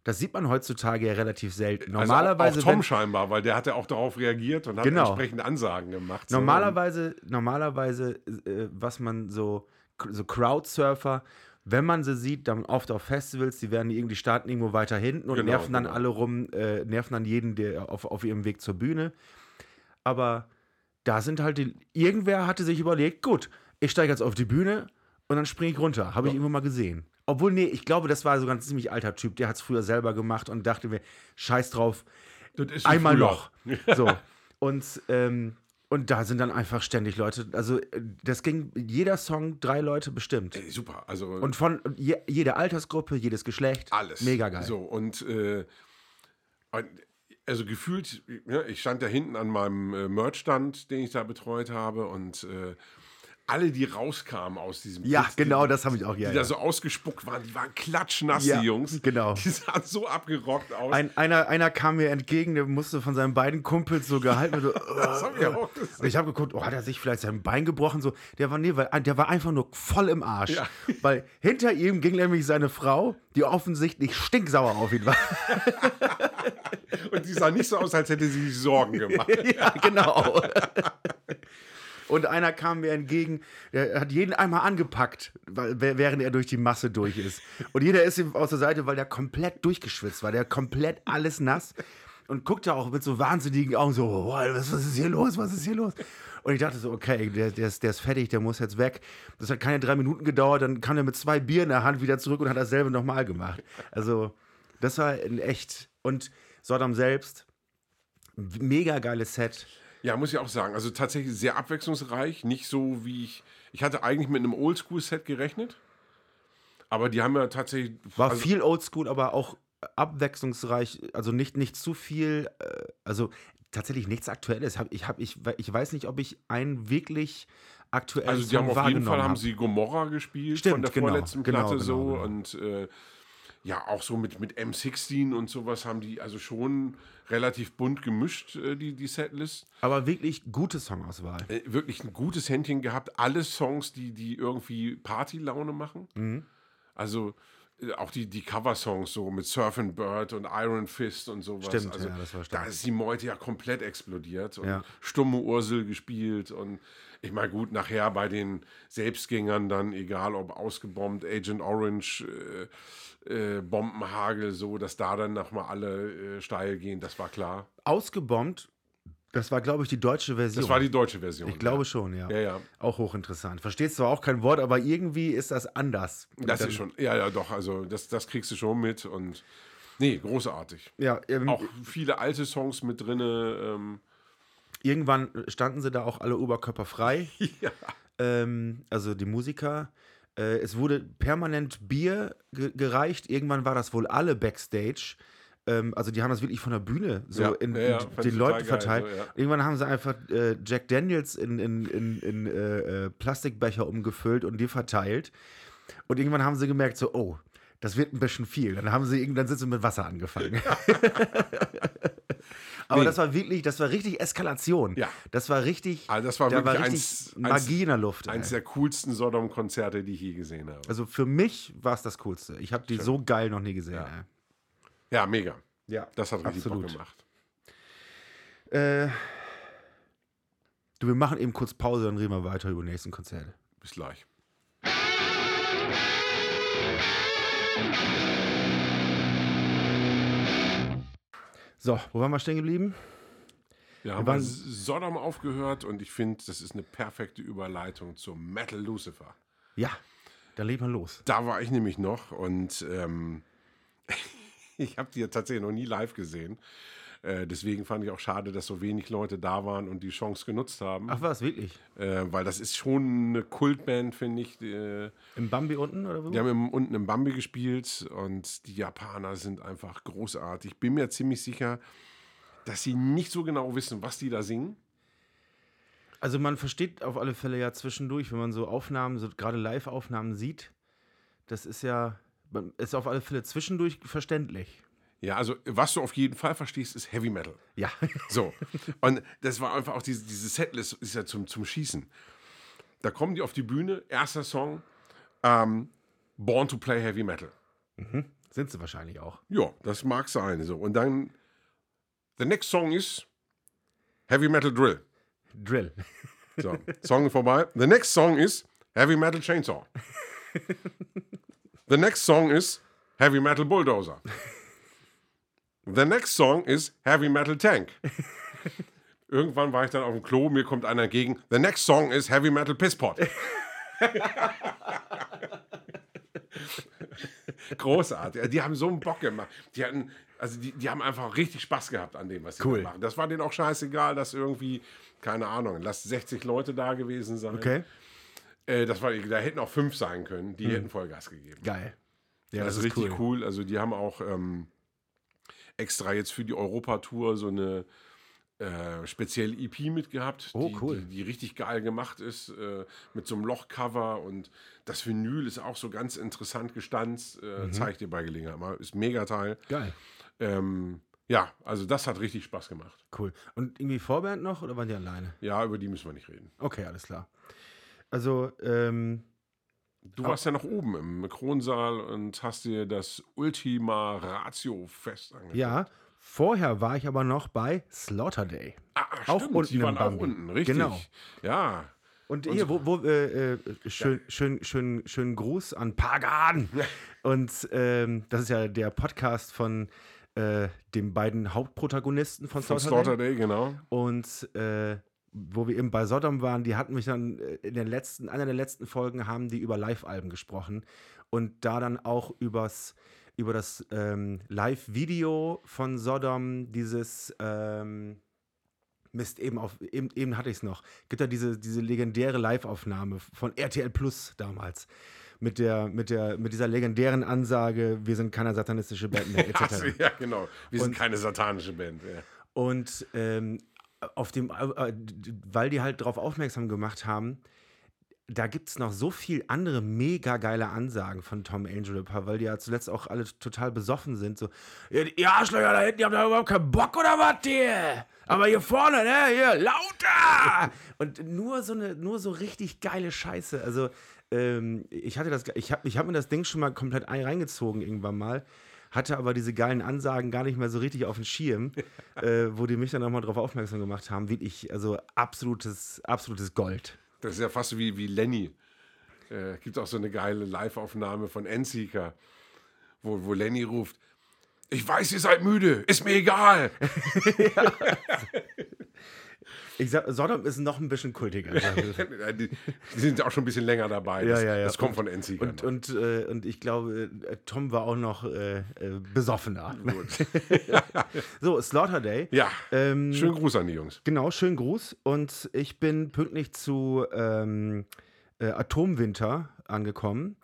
das sieht man heutzutage ja relativ selten. Also Normalerweise, auch Tom wenn, scheinbar, weil der hat ja auch darauf reagiert und hat Genau. entsprechende Ansagen gemacht. so. Normalerweise, normalerweise äh, was man so, so Crowdsurfer, wenn man sie sieht, dann oft auf Festivals, die werden irgendwie starten irgendwo weiter hinten und Genau, nerven dann genau. alle rum, äh, nerven dann jeden der auf, auf ihrem Weg zur Bühne. Aber da sind halt die, irgendwer hatte sich überlegt, gut, ich steige jetzt auf die Bühne und dann springe ich runter. Habe ich irgendwo mal gesehen. Obwohl, nee, ich glaube, das war sogar ein ziemlich alter Typ, der hat es früher selber gemacht und dachte mir, scheiß drauf, einmal früher. noch. So. [laughs] Und, ähm, und da sind dann einfach ständig Leute. Also, äh, das ging jeder Song drei Leute bestimmt. Ey, super, also Und von je, jeder Altersgruppe, jedes Geschlecht. alles. Mega geil. So, und äh, also gefühlt, ja, ich stand da hinten an meinem äh, Merchstand, den ich da betreut habe und äh, alle, die rauskamen aus diesem Ja, Pit, genau, die, das habe ich auch. Ja, die ja. da so ausgespuckt waren, die waren klatschnass, Ja, die Jungs. genau. Die sahen so abgerockt aus. Ein, einer, einer kam mir entgegen, der musste von seinen beiden Kumpels so gehalten. So, [laughs] das hab ich auch gesehen. Und ich habe geguckt, oh, hat er sich vielleicht sein Bein gebrochen? So, der war, nee, weil, der war einfach nur voll im Arsch. Ja. [laughs] Weil hinter ihm ging nämlich seine Frau, die offensichtlich stinksauer auf ihn war. [laughs] Und die sah nicht so aus, als hätte sie sich Sorgen gemacht. ja, genau. Und einer kam mir entgegen, der hat jeden einmal angepackt, während er durch die Masse durch ist. Und jeder ist ihm aus der Seite, weil der komplett durchgeschwitzt war, der komplett alles nass und guckte auch mit so wahnsinnigen Augen so, "Boah, was, was ist hier los, was ist hier los? Und ich dachte so, okay, der, der, ist, der ist fertig, der muss jetzt weg. Das hat keine drei Minuten gedauert, dann kam er mit zwei Bier in der Hand wieder zurück und hat dasselbe nochmal gemacht. Also, das war ein echt. Und Sodom selbst, mega geiles Set. Ja, muss ich auch sagen. Also tatsächlich sehr abwechslungsreich. Nicht so wie ich. Ich hatte eigentlich mit einem Oldschool-Set gerechnet. Aber die haben ja tatsächlich. War also, viel Oldschool, aber auch abwechslungsreich, also nicht, nicht zu viel, äh, also tatsächlich nichts Aktuelles. Ich, hab, ich, ich weiß nicht, ob ich einen wirklich aktuellen Also die Song haben auf jeden Fall haben hab. sie Gomorra gespielt Stimmt, von der genau, vorletzten genau, Platte genau, so genau. und äh, ja auch so mit, mit M16 und sowas haben die also schon relativ bunt gemischt äh, die die Setlist Aber wirklich gute Songauswahl. äh, wirklich ein gutes Händchen gehabt alle Songs die die irgendwie Partylaune machen Mhm. also äh, auch die, die Cover-Songs so mit Surf and Bird und Iron Fist und sowas. Stimmt, also, ja, das war da stark. ist die Meute ja komplett explodiert und Ja. stumme Ursel gespielt und ich meine, gut, nachher bei den Selbstgängern dann, egal ob ausgebombt, Agent Orange, äh, äh, Bombenhagel, so, dass da dann nochmal alle äh, steil gehen, das war klar. Ausgebombt Das war, glaube ich, die deutsche Version. Das war die deutsche Version. ich glaube schon, ja. Ja, ja. Auch hochinteressant. Verstehst zwar auch kein Wort, aber irgendwie ist das anders. Das ist schon, ja, ja, doch, also das, das kriegst du schon mit und nee, großartig. Ja, ähm, Auch viele alte Songs mit drin. Ähm, irgendwann standen sie da auch alle oberkörperfrei. [laughs] ja. ähm, also die Musiker. Äh, es wurde permanent Bier ge gereicht. Irgendwann war das wohl alle Backstage. Ähm, also die haben das wirklich von der Bühne so Ja, in, ja, in den Leuten geil, verteilt. so, ja. Irgendwann haben sie einfach äh, Jack Daniels in, in, in, in äh, äh, Plastikbecher umgefüllt und die verteilt. Und irgendwann haben sie gemerkt, so, oh, das wird ein bisschen viel. Dann haben sie irgendwann sind sie mit Wasser angefangen. [laughs] [laughs] Aber Nee. das war wirklich, das war richtig Eskalation. Ja. Das war richtig, Also das war da wirklich war richtig eins- Magie in der Luft. ey. Eins der coolsten Sodom-Konzerte, die ich je gesehen habe. Also für mich war es das Coolste. Ich habe die so geil noch nie gesehen. Ja. ey. Ja, mega. Ja, Das hat richtig absolut. Bock gemacht. Äh, du, wir machen eben kurz Pause, dann reden wir weiter über die nächsten Konzerte. Bis gleich. So, wo waren wir stehen geblieben? Wir haben bei Sodom aufgehört und ich finde, das ist eine perfekte Überleitung zum Metal Lucifer. Ja, dann legen wir los. Da war ich nämlich noch und ähm, [laughs] ich habe die ja tatsächlich noch nie live gesehen. Äh, deswegen fand ich auch schade, dass so wenig Leute da waren und die Chance genutzt haben. Ach was, wirklich? Äh, weil das ist schon eine Kultband, finde ich. Die, Im Bambi unten oder wo? die haben im, unten im Bambi gespielt und die Japaner sind einfach großartig. Ich bin mir ziemlich sicher, dass sie nicht so genau wissen, was die da singen. Also man versteht auf alle Fälle ja zwischendurch, wenn man so Aufnahmen, so gerade Live-Aufnahmen sieht, das ist ja, ist auf alle Fälle zwischendurch verständlich. Ja, also was du auf jeden Fall verstehst, ist Heavy Metal. Ja. [laughs] So. Und das war einfach auch diese, diese Setlist ist ja zum, zum Schießen. Da kommen die auf die Bühne, erster Song, ähm, Born to Play Heavy Metal. Sind sie wahrscheinlich auch. Ja, das mag sein. So. Und dann, the next song ist Heavy Metal Drill. Drill. So, Song vorbei. The next song is Heavy Metal Chainsaw. [laughs] The next song is Heavy Metal Bulldozer. The next song is Heavy Metal Tank. [laughs] Irgendwann war ich dann auf dem Klo, mir kommt einer entgegen. The next song is Heavy Metal Pisspot. [laughs] Großartig. Die haben so einen Bock gemacht. Die hatten, also die, die haben einfach richtig Spaß gehabt an dem, was sie Cool. machen. Das war denen auch scheißegal, dass irgendwie, keine Ahnung, lass 60 Leute da gewesen sein. Okay. Äh, das war, da hätten auch fünf sein können, die hätten Vollgas gegeben. Geil. Ja, das, ist richtig cool. Also die haben auch ähm, extra jetzt für die Europatour so eine äh, spezielle EP mitgehabt, Oh, die, cool. die, die richtig geil gemacht ist, äh, mit so einem Lochcover und das Vinyl ist auch so ganz interessant gestanzt. Äh, Mhm. Zeige ich dir bei Gelegenheit mal. Ist mega Teil. Geil. Ähm, ja, also das hat richtig Spaß gemacht. Cool. Und irgendwie Vorband noch oder waren die alleine? Ja, über die müssen wir nicht reden. Okay, alles klar. Also, ähm, Du warst ja noch oben im Kronsaal und hast dir das Ultima Ratio Fest angeguckt. ja, vorher war ich aber noch bei Slaughter Day. Ah, Auch stimmt, unten die waren auch unten, richtig. Genau. Ja. Und hier, wo, wo äh, äh, schön, schön, schön, schönen Gruß an Pagan. Und ähm, das ist ja der Podcast von äh, den beiden Hauptprotagonisten von Von Slaughter, Slaughter Day. Day, genau. Und äh, wo wir eben bei Sodom waren, die hatten mich dann äh, in den letzten, einer der letzten Folgen haben die über Live-Alben gesprochen und da dann auch übers, über das ähm, Live-Video von Sodom, dieses ähm, Mist, eben auf, eben, eben hatte ich es noch. Gibt ja diese, diese legendäre Live-Aufnahme von RTL Plus damals. Mit, der, mit, der, mit dieser legendären Ansage, wir sind keine satanistische Band mehr, etc. [laughs] Ja, genau. Wir sind Und- keine satanische Band. Ja. Und ähm, auf dem, äh, weil die halt darauf aufmerksam gemacht haben, da gibt es noch so viel andere mega geile Ansagen von Tom Angel weil die ja zuletzt auch alle total besoffen sind. So, "Ja, die Arschlöcher da hinten, ihr habt da überhaupt keinen Bock oder was hier? Aber hier vorne, ne, hier, lauter! Und nur so eine, nur so richtig geile Scheiße. Also, ähm, ich hatte das, ich habe ich hab mir das Ding schon mal komplett ein- reingezogen irgendwann mal hatte aber diese geilen Ansagen gar nicht mehr so richtig auf dem Schirm, [laughs] äh, wo die mich dann nochmal drauf aufmerksam gemacht haben. Wirklich, also absolutes, absolutes Gold. Das ist ja fast wie, wie Lenny. Äh, gibt auch so eine geile Live-Aufnahme von Endseeker, wo, wo Lenny ruft: Ich weiß, ihr seid müde, ist mir egal. [laughs] [laughs] Ich sag, Sodom ist noch ein bisschen kultiger. [laughs] die, die sind auch schon ein bisschen länger dabei. Das, Ja, ja, ja. das kommt von NC. und, und, äh, und ich glaube, äh, Tom war auch noch äh, äh, besoffener. [laughs] so, Slaughter Day. ja, Ähm, schönen Gruß an die Jungs. Genau, schönen Gruß. Und ich bin pünktlich zu ähm, äh, Atomwinter angekommen.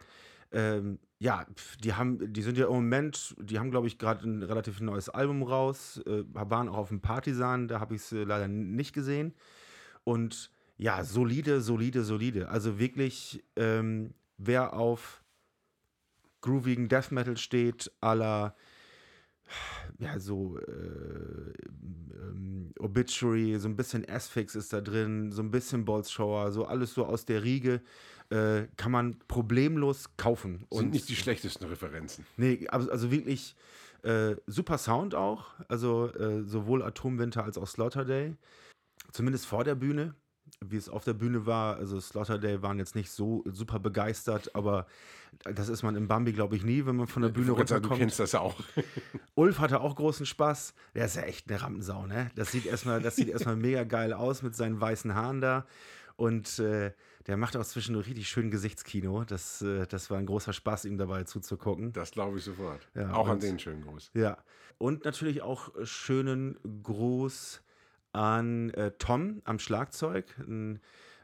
Ähm, ja, die haben, die sind ja im Moment, die haben, glaube ich, gerade ein relativ neues Album raus, äh, waren auch auf dem Partisan, da habe ich es äh, leider nicht gesehen. Und ja, solide, solide, solide. Also wirklich, ähm, wer auf groovigen Death Metal steht, aller ja, so äh, ähm, Obituary, so ein bisschen Asphyx ist da drin, so ein bisschen Bolzschauer, so alles so aus der Riege, äh, kann man problemlos kaufen. Sind nicht die schlechtesten Referenzen. Nee, also, also wirklich äh, super Sound auch. Also äh, sowohl Atomwinter als auch Slaughter Day. Zumindest vor der Bühne. Wie es auf der Bühne war, also Slaughter Day waren jetzt nicht so super begeistert, aber das ist man im Bambi, glaube ich, nie, wenn man von der Bühne Ich sagen, Du runterkommt. kennst das ja auch. [laughs] Ulf hatte auch großen Spaß. Der ist ja echt eine Rampensau, ne? Das sieht erstmal, das sieht erstmal mega geil aus mit seinen weißen Haaren da. Und äh, der macht auch zwischendurch richtig schön Gesichtskino. Das, äh, das war ein großer Spaß, ihm dabei zuzugucken. Das glaube ich sofort. Ja, auch an und- den schönen Gruß. Ja. Und natürlich auch schönen Gruß an äh, Tom am Schlagzeug. Ein,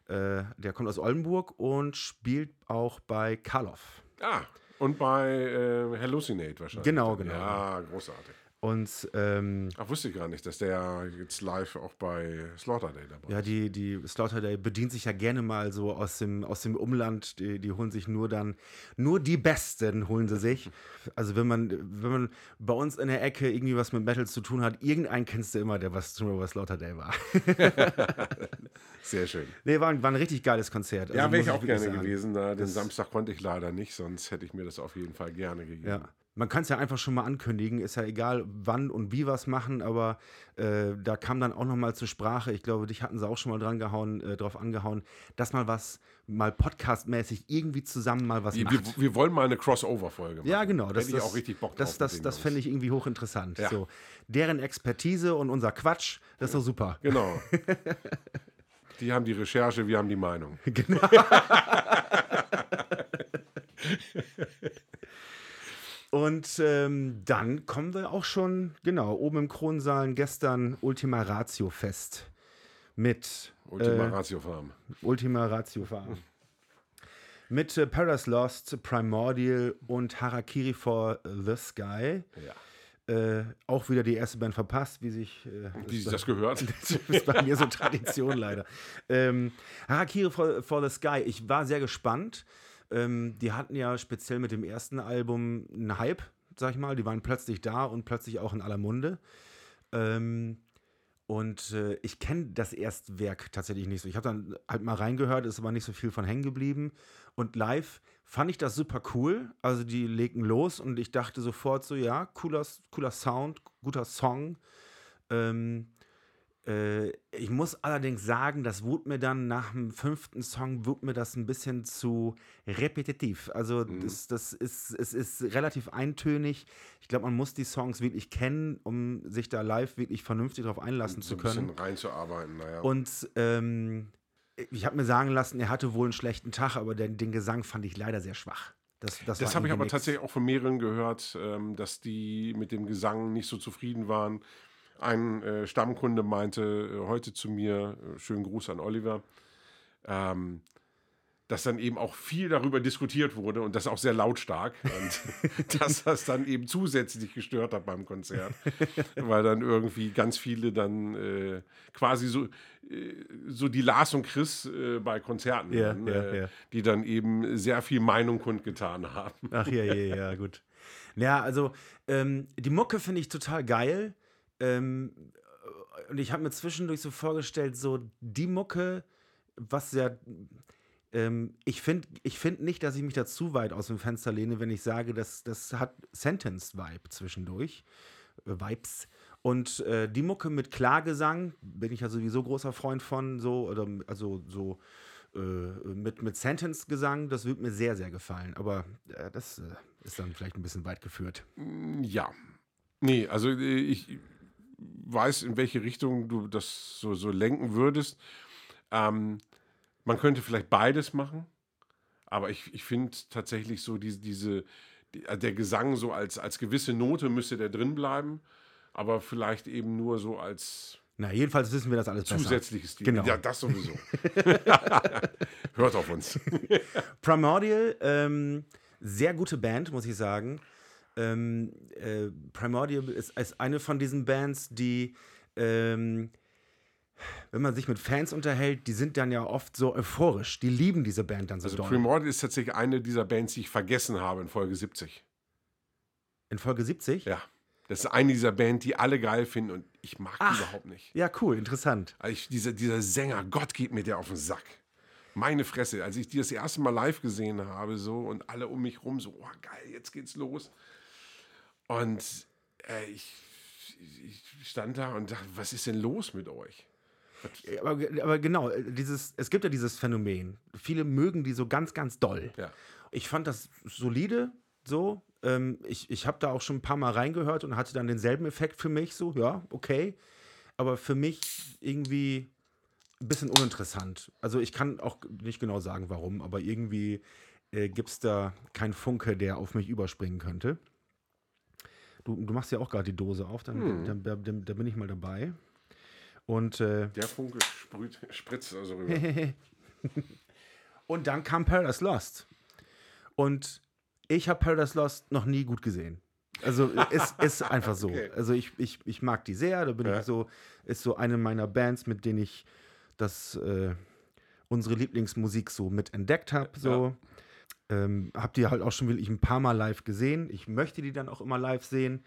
äh, der kommt aus Oldenburg und spielt auch bei Karloff. Ah, und bei äh, Hallucinate wahrscheinlich. Genau, genau. Ja, großartig. Und ähm, Ach, wusste ich gar nicht, dass der jetzt live auch bei Slaughter Day dabei Ja, ist. die, die Slaughter Day bedient sich ja gerne mal so aus dem, aus dem Umland. Die, die holen sich nur dann, nur die Besten holen sie sich. [laughs] Also wenn man, wenn man bei uns in der Ecke irgendwie was mit Metal zu tun hat, irgendeinen kennst du immer, der was schon mal bei Slaughter Day war. [laughs] Sehr schön. nee, war, ein- war ein richtig geiles Konzert. Also Ja, wäre ich auch gerne sagen. gewesen. Den Das- Samstag konnte ich leider nicht, sonst hätte ich mir das auf jeden Fall gerne gegeben. Ja. Man kann es ja einfach schon mal ankündigen, ist ja egal, wann und wie wir es machen, aber äh, da kam dann auch noch mal zur Sprache, ich glaube, dich hatten sie auch schon mal dran gehauen, äh, drauf angehauen, dass mal was, mal podcastmäßig irgendwie zusammen mal was Wir, macht. wir, wir wollen mal eine Crossover-Folge machen. Ja, genau. Das, Hätte ich das, auch richtig Bock drauf. Das, das, das Jungs. fände ich irgendwie hochinteressant. Ja. So, deren Expertise und unser Quatsch, das ist doch super. Genau. [laughs] die haben die Recherche, wir haben die Meinung. Genau. [laughs] Und ähm, dann kommen wir auch schon, genau, oben im Kronsaal gestern Ultima Ratio Fest mit Ultima äh, Ratio Farm. Ultima Ratio Farm. mit äh, Paradise Lost, Primordial und Harakiri for the Sky. Ja. Äh, auch wieder die erste Band verpasst, wie sich äh, Wie sich das gehört. [laughs] das ist bei mir so Tradition leider. Ähm, Harakiri for, for the Sky, ich war sehr gespannt. Ähm, die hatten ja speziell mit dem ersten Album einen Hype, sag ich mal. Die waren plötzlich da und plötzlich auch in aller Munde. Ähm, und äh, ich kenne das Erstwerk tatsächlich nicht so. Ich habe dann halt mal reingehört, ist aber nicht so viel von hängen geblieben. Und live fand ich das super cool. Also die legten los und ich dachte sofort so, ja, cooler, cooler Sound, guter Song. Ähm, äh, ich muss allerdings sagen, das wurde mir dann nach dem fünften Song, wurde mir das ein bisschen zu repetitiv. Also das, das ist, es ist relativ eintönig. Ich glaube, man muss die Songs wirklich kennen, um sich da live wirklich vernünftig darauf einlassen so zu ein können. bisschen reinzuarbeiten. Naja. Und ähm, ich habe mir sagen lassen, er hatte wohl einen schlechten Tag, aber den, den Gesang fand ich leider sehr schwach. Das, das, Das habe ich aber nix. tatsächlich auch von mehreren gehört, ähm, dass die mit dem Gesang nicht so zufrieden waren. Ein äh, Stammkunde meinte äh, heute zu mir, äh, schönen Gruß an Oliver, ähm, dass dann eben auch viel darüber diskutiert wurde und das auch sehr lautstark und [laughs] dass das dann eben zusätzlich gestört hat beim Konzert, weil dann irgendwie ganz viele dann äh, quasi so, äh, so die Lars und Chris äh, bei Konzerten, Ja, ja, äh, ja. die dann eben sehr viel Meinung kundgetan haben. Ach ja, ja, ja, gut. Ja, also ähm, die Mucke finde ich total geil. Ähm, und ich habe mir zwischendurch so vorgestellt, so die Mucke, was ja. Ähm, ich finde ich find nicht, dass ich mich da zu weit aus dem Fenster lehne, wenn ich sage, dass das hat Sentence-Vibe zwischendurch. Äh, Vibes. Und äh, die Mucke mit Klagesang bin ich ja sowieso großer Freund von, so, oder also so äh, mit, mit Sentence-Gesang, das wird mir sehr, sehr gefallen. Aber äh, das äh, ist dann vielleicht ein bisschen weit geführt. Ja. Nee, also äh, ich weiß, in welche Richtung du das so, so lenken würdest. Ähm, man könnte vielleicht beides machen, aber ich, ich finde tatsächlich so diese, diese die, äh, der Gesang so als, als gewisse Note müsste der drin bleiben, aber vielleicht eben nur so als Na, jedenfalls wissen wir das alles besser. zusätzliches Stil. Genau. Ja, das sowieso. [laughs] Hört auf uns. Primordial, ähm, sehr gute Band, muss ich sagen. Ähm, äh, Primordial ist, ist eine von diesen Bands, die, ähm, wenn man sich mit Fans unterhält, die sind dann ja oft so euphorisch. Die lieben diese Band dann so Also doll. Primordial ist tatsächlich eine dieser Bands, die ich vergessen habe in Folge 70. In Folge 70? Ja. Das ist eine dieser Bands, die alle geil finden und ich mag die Ach. überhaupt nicht. Ja, cool, interessant. Also ich, dieser, dieser Sänger, Gott geht mir der auf den Sack. Meine Fresse, als ich die das erste Mal live gesehen habe, so und alle um mich rum, so, oh geil, jetzt geht's los. Und äh, ich, ich stand da und dachte, was ist denn los mit euch? Aber, aber genau, dieses, es gibt ja dieses Phänomen. Viele mögen die so ganz, ganz doll. Ja. Ich fand das solide, so. Ähm, ich ich habe da auch schon ein paar Mal reingehört und hatte dann denselben Effekt für mich, so, ja, okay. Aber für mich irgendwie ein bisschen uninteressant. Also ich kann auch nicht genau sagen, warum, aber irgendwie äh, gibt es da keinen Funke, der auf mich überspringen könnte. Du, du machst ja auch gerade die Dose auf, dann, dann, dann, dann, dann bin ich mal dabei. Und äh, Der Funke sprüht, [laughs] spritzt also rüber. [laughs] Und dann kam Paradise Lost. Und ich habe Paradise Lost noch nie gut gesehen. Also es [laughs] ist einfach so. Okay. Also ich, ich, ich mag die sehr. Da bin Ja. ich so, ist so eine meiner Bands, mit denen ich das, äh, unsere Lieblingsmusik so mit entdeckt habe. So. Ähm, hab die halt auch schon wirklich ein paar Mal live gesehen. Ich möchte die dann auch immer live sehen.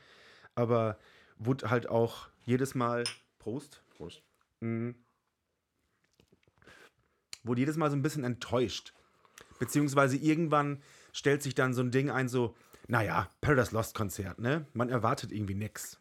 Aber wurde halt auch jedes Mal. Prost Prost. wurde jedes Mal so ein bisschen enttäuscht. Beziehungsweise irgendwann stellt sich dann so ein Ding ein, so, naja, Paradise Lost Konzert, ne? Man erwartet irgendwie nix.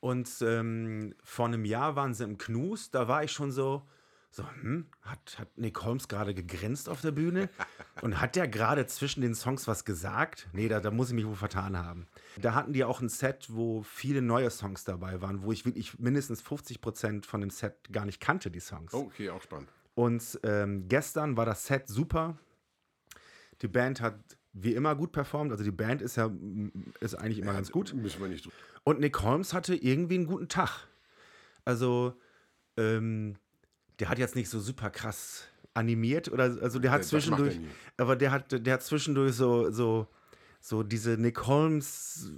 Und ähm, vor einem Jahr waren sie im Knus, da war ich schon so, so, hm, hat, hat Nick Holmes gerade gegrinst auf der Bühne? [laughs] Und hat der gerade zwischen den Songs was gesagt? Nee, da, da muss ich mich wohl vertan haben. Da hatten die auch ein Set, wo viele neue Songs dabei waren, wo ich wirklich mindestens 50 Prozent von dem Set gar nicht kannte, die Songs. Oh, okay, auch spannend. Und ähm, gestern war das Set super. Die Band hat wie immer gut performt. Also die Band ist ja ist eigentlich immer ganz gut. Müssen wir nicht. Und Nick Holmes hatte irgendwie einen guten Tag. Also ähm, der hat jetzt nicht so super krass animiert oder also der hat er zwischendurch, aber der hat der hat zwischendurch so so so diese Nick Holmes,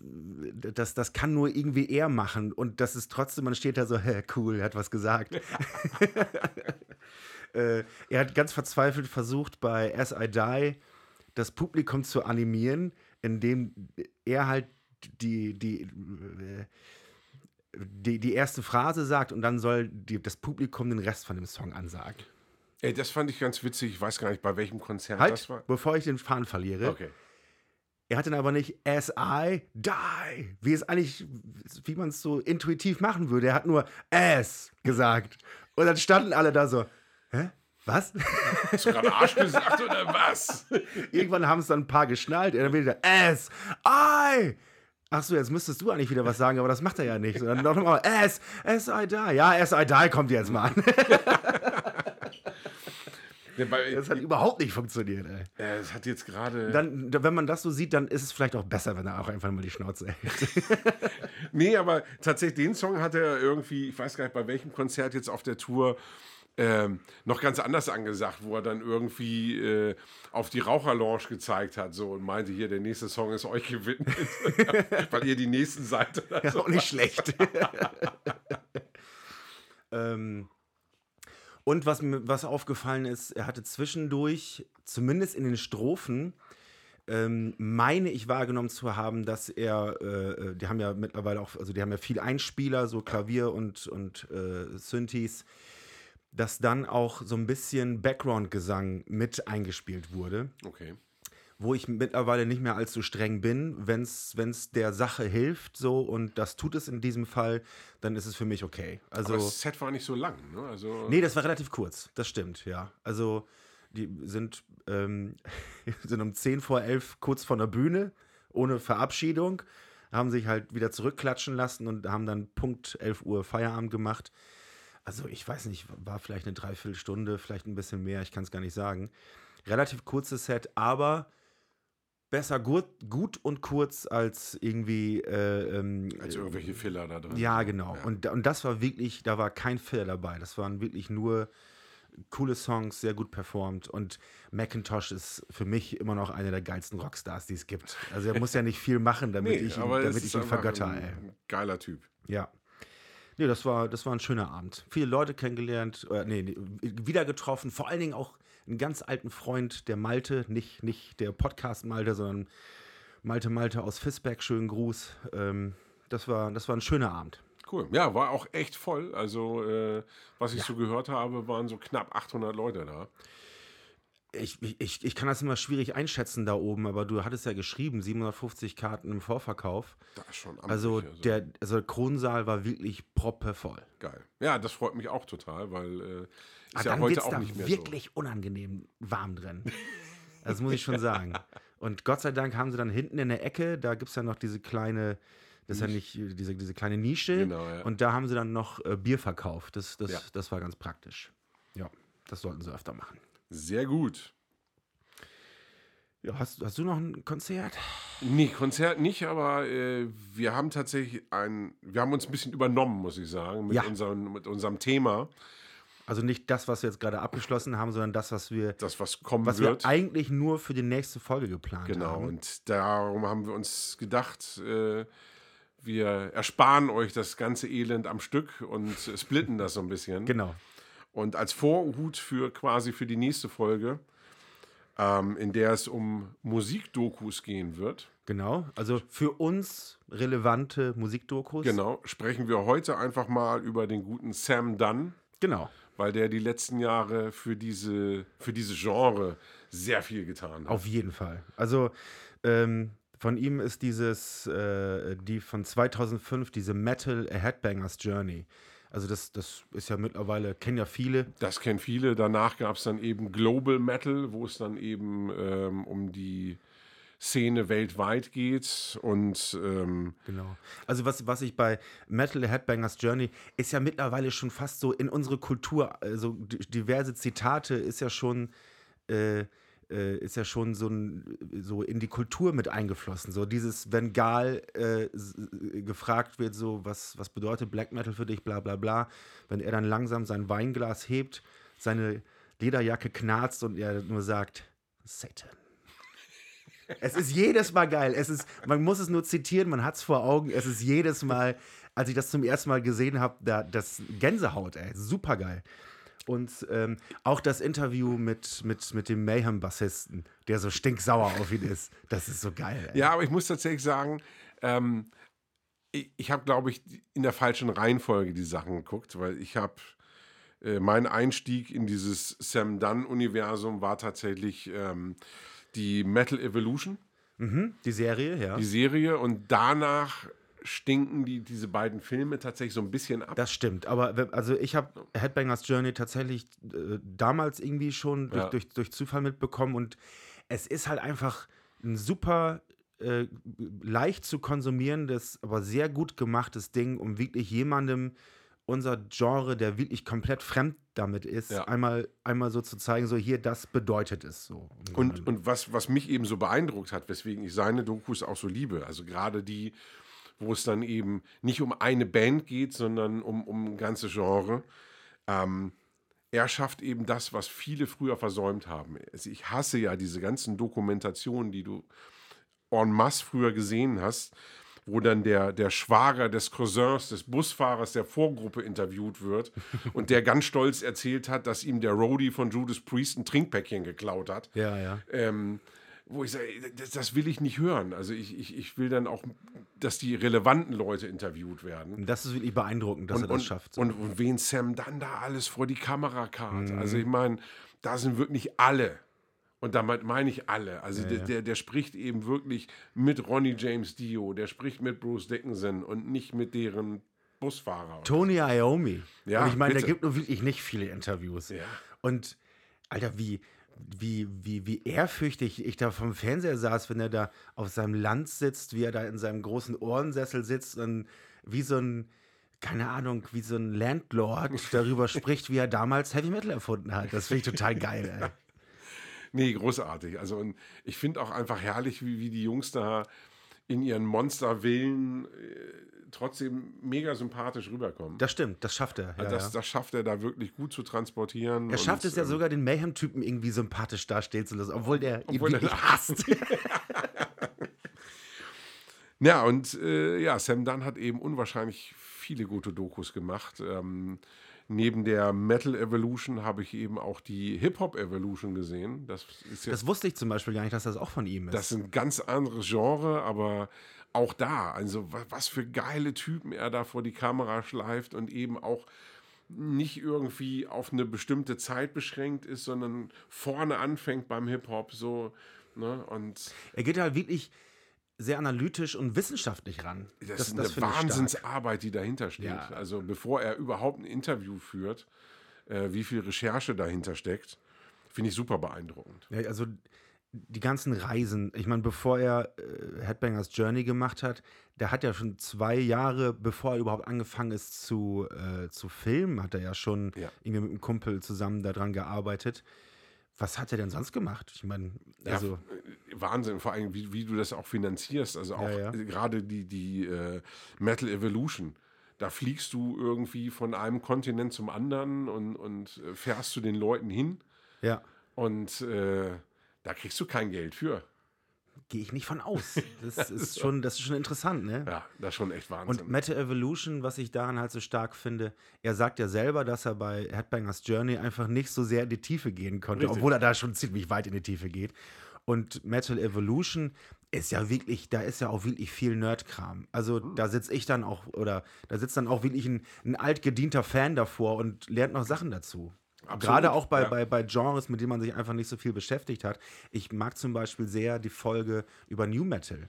das, das kann nur irgendwie er machen und das ist trotzdem, man steht da so, hä, cool, er hat was gesagt. [laughs] äh, er hat ganz verzweifelt versucht, bei As I Die das Publikum zu animieren, indem er halt die, die, äh, die, die erste Phrase sagt und dann soll die, das Publikum den Rest von dem Song ansagen. Ey, das fand ich ganz witzig. Ich weiß gar nicht, bei welchem Konzert Halt, das war. bevor ich den Faden verliere. Okay. Er hat dann aber nicht As I die, wie es eigentlich, wie man es so intuitiv machen würde. Er hat nur As gesagt. Und dann standen alle da so, hä? Was? [laughs] Hast du gerade Arsch gesagt oder was? Irgendwann haben es dann ein paar geschnallt. Er dann wieder As I. Ach so, jetzt müsstest du eigentlich wieder was sagen, aber das macht er ja nicht. Sondern noch mal [laughs] As, As I die. Ja, As I die kommt jetzt mal [laughs] an. Das hat überhaupt nicht funktioniert, ey. äh, es hat jetzt gerade. Dann, wenn man das so sieht, dann ist es vielleicht auch besser, wenn er auch einfach mal die Schnauze hält. [laughs] Nee, aber tatsächlich den Song hat er irgendwie, ich weiß gar nicht, bei welchem Konzert jetzt auf der Tour ähm, noch ganz anders angesagt, wo er dann irgendwie äh, auf die Raucherlounge gezeigt hat so und meinte, hier, der nächste Song ist euch gewidmet, [laughs] weil ihr die nächsten seid. Ja, so. auch nicht schlecht. [laughs] ähm, und was mir was aufgefallen ist, er hatte zwischendurch, zumindest in den Strophen, ähm, meine ich wahrgenommen zu haben, dass er, äh, äh, die haben ja mittlerweile auch, also die haben ja viel Einspieler, so Klavier und, und äh, Synthes, dass dann auch so ein bisschen Background-Gesang mit eingespielt wurde Okay. wo ich mittlerweile nicht mehr allzu streng bin. Wenn es der Sache hilft, so und das tut es in diesem Fall, dann ist es für mich okay. Also, Aber das Set war nicht so lang, ne? Also, nee, das war relativ kurz, das stimmt, ja. Also, die sind, ähm, [laughs] sind um 10 vor 11 kurz von der Bühne, ohne Verabschiedung, haben sich halt wieder zurückklatschen lassen und haben dann Punkt 11 Uhr Feierabend gemacht. Also ich weiß nicht, war vielleicht eine Dreiviertelstunde, vielleicht ein bisschen mehr, ich kann es gar nicht sagen. Relativ kurzes Set, aber besser gut, gut und kurz als irgendwie. Äh, ähm, Als irgendwelche Filler da drin. ja, genau. Ja. Und, und das war wirklich, da war kein Fehler dabei. Das waren wirklich nur coole Songs, sehr gut performt. Und Macintosh ist für mich immer noch einer der geilsten Rockstars, die es gibt. Also er muss ja nicht viel machen, damit Nee, ich ihn, damit ich ihn vergötter. Ey. geiler Typ. Ja. Nee, das war, das war ein schöner Abend. Viele Leute kennengelernt, äh, nee, wieder getroffen, vor allen Dingen auch einen ganz alten Freund, der Malte, nicht, nicht der Podcast Malte, sondern Malte Malte aus Fisbeck, schönen Gruß. Ähm, das, war, das war ein schöner Abend. Cool. Ja, war auch echt voll. Also, äh, was ich so gehört habe, waren so knapp 800 Leute da. Ich, ich, ich kann das immer schwierig einschätzen da oben, aber du hattest ja geschrieben, 750 Karten im Vorverkauf. Das ist schon amtlich, Also der, also der Kronsaal war wirklich proppevoll. Geil. Ja, das freut mich auch total, weil äh, ist Ah, ja dann heute auch da nicht mehr wirklich unangenehm warm drin. Das muss ich schon sagen. [laughs] Und Gott sei Dank haben sie dann hinten in der Ecke, da gibt es ja noch diese kleine, das ist ja nicht äh, diese, diese kleine Nische. Genau, ja. Und da haben sie dann noch äh, Bier verkauft. Das, das, Ja. das war ganz praktisch. Ja, das sollten sie öfter machen. Sehr gut. Ja, hast, hast du noch ein Konzert? Nee, Konzert nicht, aber äh, wir haben tatsächlich ein, wir haben uns ein bisschen übernommen, muss ich sagen, mit, Ja. unserem, mit unserem Thema, Also nicht das, was wir jetzt gerade abgeschlossen haben, sondern das, was wir, das was kommen was wird. wir eigentlich nur für die nächste Folge geplant Genau, haben. und darum haben wir uns gedacht, äh, wir ersparen euch das ganze Elend am Stück und splitten das so ein bisschen. Genau. Und als Vorhut für quasi für die nächste Folge, ähm, in der es um Musikdokus gehen wird, Genau. Also für uns relevante Musikdokus. genau, sprechen wir heute einfach mal über den guten Sam Dunn, Genau. weil der die letzten Jahre für diese, für diese Genre sehr viel getan hat. Auf jeden Fall. Also ähm, von ihm ist dieses, äh, die von 2005, diese Metal A Headbangers Journey. Also das, das ist ja mittlerweile, kennen ja viele. Das kennen viele. Danach gab es dann eben Global Metal, wo es dann eben ähm, um die Szene weltweit geht. Und ähm, Genau. Also was, was ich bei Metal Headbangers Journey ist ja mittlerweile schon fast so in unsere Kultur, also di- diverse Zitate ist ja schon, äh, äh, ist ja schon so, ein, so in die Kultur mit eingeflossen. So dieses, wenn Gal äh, äh, gefragt wird, so was, was bedeutet Black Metal für dich, bla bla bla, wenn er dann langsam sein Weinglas hebt, seine Lederjacke knarzt und er nur sagt, Satan. Es ist jedes Mal geil. Es ist, man muss es nur zitieren, man hat es vor Augen. Es ist jedes Mal, als ich das zum ersten Mal gesehen habe, da, das Gänsehaut, ey. Super geil. Und ähm, auch das Interview mit, mit, mit dem Mayhem-Bassisten, der so stinksauer auf ihn ist, das ist so geil. Ey. ja, aber ich muss tatsächlich sagen, ähm, ich, ich habe, glaube ich, in der falschen Reihenfolge die Sachen geguckt, weil ich habe. äh, Mein Einstieg in dieses Sam Dunn-Universum war tatsächlich ähm, die Metal Evolution. Mhm, die Serie, ja. die Serie und danach stinken die, diese beiden Filme tatsächlich so ein bisschen ab. Das stimmt, aber also ich habe Headbangers Journey tatsächlich äh, damals irgendwie schon durch, Ja. durch, durch Zufall mitbekommen und es ist halt einfach ein super äh, leicht zu konsumierendes, aber sehr gut gemachtes Ding, um wirklich jemandem unser Genre, der wirklich komplett fremd damit ist, Ja. einmal, einmal so zu zeigen, so hier, das bedeutet es so. Und, und was, was mich eben so beeindruckt hat, weswegen ich seine Dokus auch so liebe, also gerade die, wo es dann eben nicht um eine Band geht, sondern um, um ein ganzes Genre. Ähm, er schafft eben das, was viele früher versäumt haben. Also ich hasse ja diese ganzen Dokumentationen, die du en masse früher gesehen hast, wo dann der, der Schwager des Cousins, des Busfahrers der Vorgruppe interviewt wird [laughs] und der ganz stolz erzählt hat, dass ihm der Roadie von Judas Priest ein Trinkpäckchen geklaut hat. Ja, ja. Ähm, wo ich sage, das, das will ich nicht hören. Also ich, ich, ich will dann auch, dass die relevanten Leute interviewt werden. Und das ist wirklich beeindruckend, dass er das und, schafft. Und, und wen Sam dann da alles vor die Kamera kart. Mhm. Also ich meine, da sind wirklich alle. Und damit meine ich alle. Also der, Der, der spricht eben wirklich mit Ronnie James Dio, der spricht mit Bruce Dickinson und nicht mit deren Busfahrer. Tony Iommi. Ja, und ich meine, der bitte. gibt nur wirklich nicht viele Interviews. Ja. Und, Alter, wie, wie, wie, wie ehrfürchtig ich da vom Fernseher saß, wenn er da auf seinem Land sitzt, wie er da in seinem großen Ohrensessel sitzt und wie so ein, keine Ahnung, wie so ein Landlord [laughs] darüber spricht, wie er damals Heavy Metal erfunden hat. Das finde ich total geil, ey. [laughs] Nee, großartig. Also und ich finde auch einfach herrlich, wie, wie die Jungs da in ihren Monsterwillen äh, trotzdem mega sympathisch rüberkommen. Das stimmt, das schafft er. Ja, Also das, das schafft er da wirklich gut zu transportieren. Er schafft es ja ähm, sogar, den Mayhem-Typen irgendwie sympathisch dastehen zu lassen, obwohl der ihn Obwohl er wirklich ihn hasst. [laughs] Ja, und äh, ja, Sam Dunn hat eben unwahrscheinlich viele gute Dokus gemacht. Ähm, neben der Metal Evolution habe ich eben auch die Hip-Hop Evolution gesehen. Das Das wusste ich zum Beispiel gar nicht, dass das auch von ihm ist. Das ist ein ganz anderes Genre, aber auch da, also wa- was für geile Typen er da vor die Kamera schleift und eben auch nicht irgendwie auf eine bestimmte Zeit beschränkt ist, sondern vorne anfängt beim Hip-Hop so. Ne? Und er geht halt wirklich sehr analytisch und wissenschaftlich ran. das, ist eine finde ich stark. Wahnsinnsarbeit, die dahinter steht. Ja. Also bevor er überhaupt ein Interview führt, äh, wie viel Recherche dahinter steckt, finde ich super beeindruckend. Ja, also die ganzen Reisen, ich meine, bevor er äh, Headbangers Journey gemacht hat, der hat ja schon zwei Jahre, bevor er überhaupt angefangen ist zu, äh, zu filmen, hat er ja schon Ja. irgendwie mit einem Kumpel zusammen daran gearbeitet. Was hat er denn sonst gemacht? Ich meine, also, ja, äh, Wahnsinn, vor allem, wie, wie du das auch finanzierst. Also auch Ja, ja. äh, gerade die, die äh, Metal Evolution. Da fliegst du irgendwie von einem Kontinent zum anderen und, und äh, fährst zu den Leuten hin ja, und äh, da kriegst du kein Geld für. gehe ich nicht von aus. [laughs] Das ist schon, das ist schon interessant, ne? Ja, das ist schon echt Wahnsinn. Und Metal Evolution, was ich daran halt so stark finde, er sagt ja selber, dass er bei Headbangers Journey einfach nicht so sehr in die Tiefe gehen konnte, Richtig. obwohl er da schon ziemlich weit in die Tiefe geht. Und Metal Evolution ist ja wirklich, da ist ja auch wirklich viel Nerdkram. Also Hm. da sitze ich dann auch, oder da sitzt dann auch wirklich ein, ein altgedienter Fan davor und lernt noch Sachen dazu. Absolut, Gerade auch bei, ja. bei, bei Genres, mit denen man sich einfach nicht so viel beschäftigt hat. Ich mag zum Beispiel sehr die Folge über New Metal,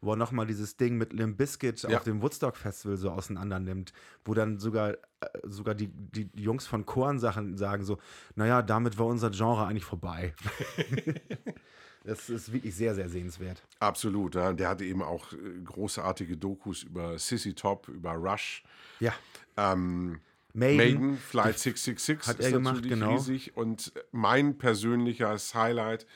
wo er nochmal dieses Ding mit Limp Bizkit Ja. auf dem Woodstock Festival so auseinander nimmt, wo dann sogar, äh, sogar die, die Jungs von Korn Sachen sagen so, naja, damit war unser Genre eigentlich vorbei. [laughs] das ist wirklich sehr, sehr sehenswert. Absolut. Ja. Der hatte eben auch äh, großartige Dokus über Sissy Top, über Rush. Ja. Ähm, Maiden, Maiden, Flight 666 hat er gemacht, genau. riesig. Und mein persönliches Highlight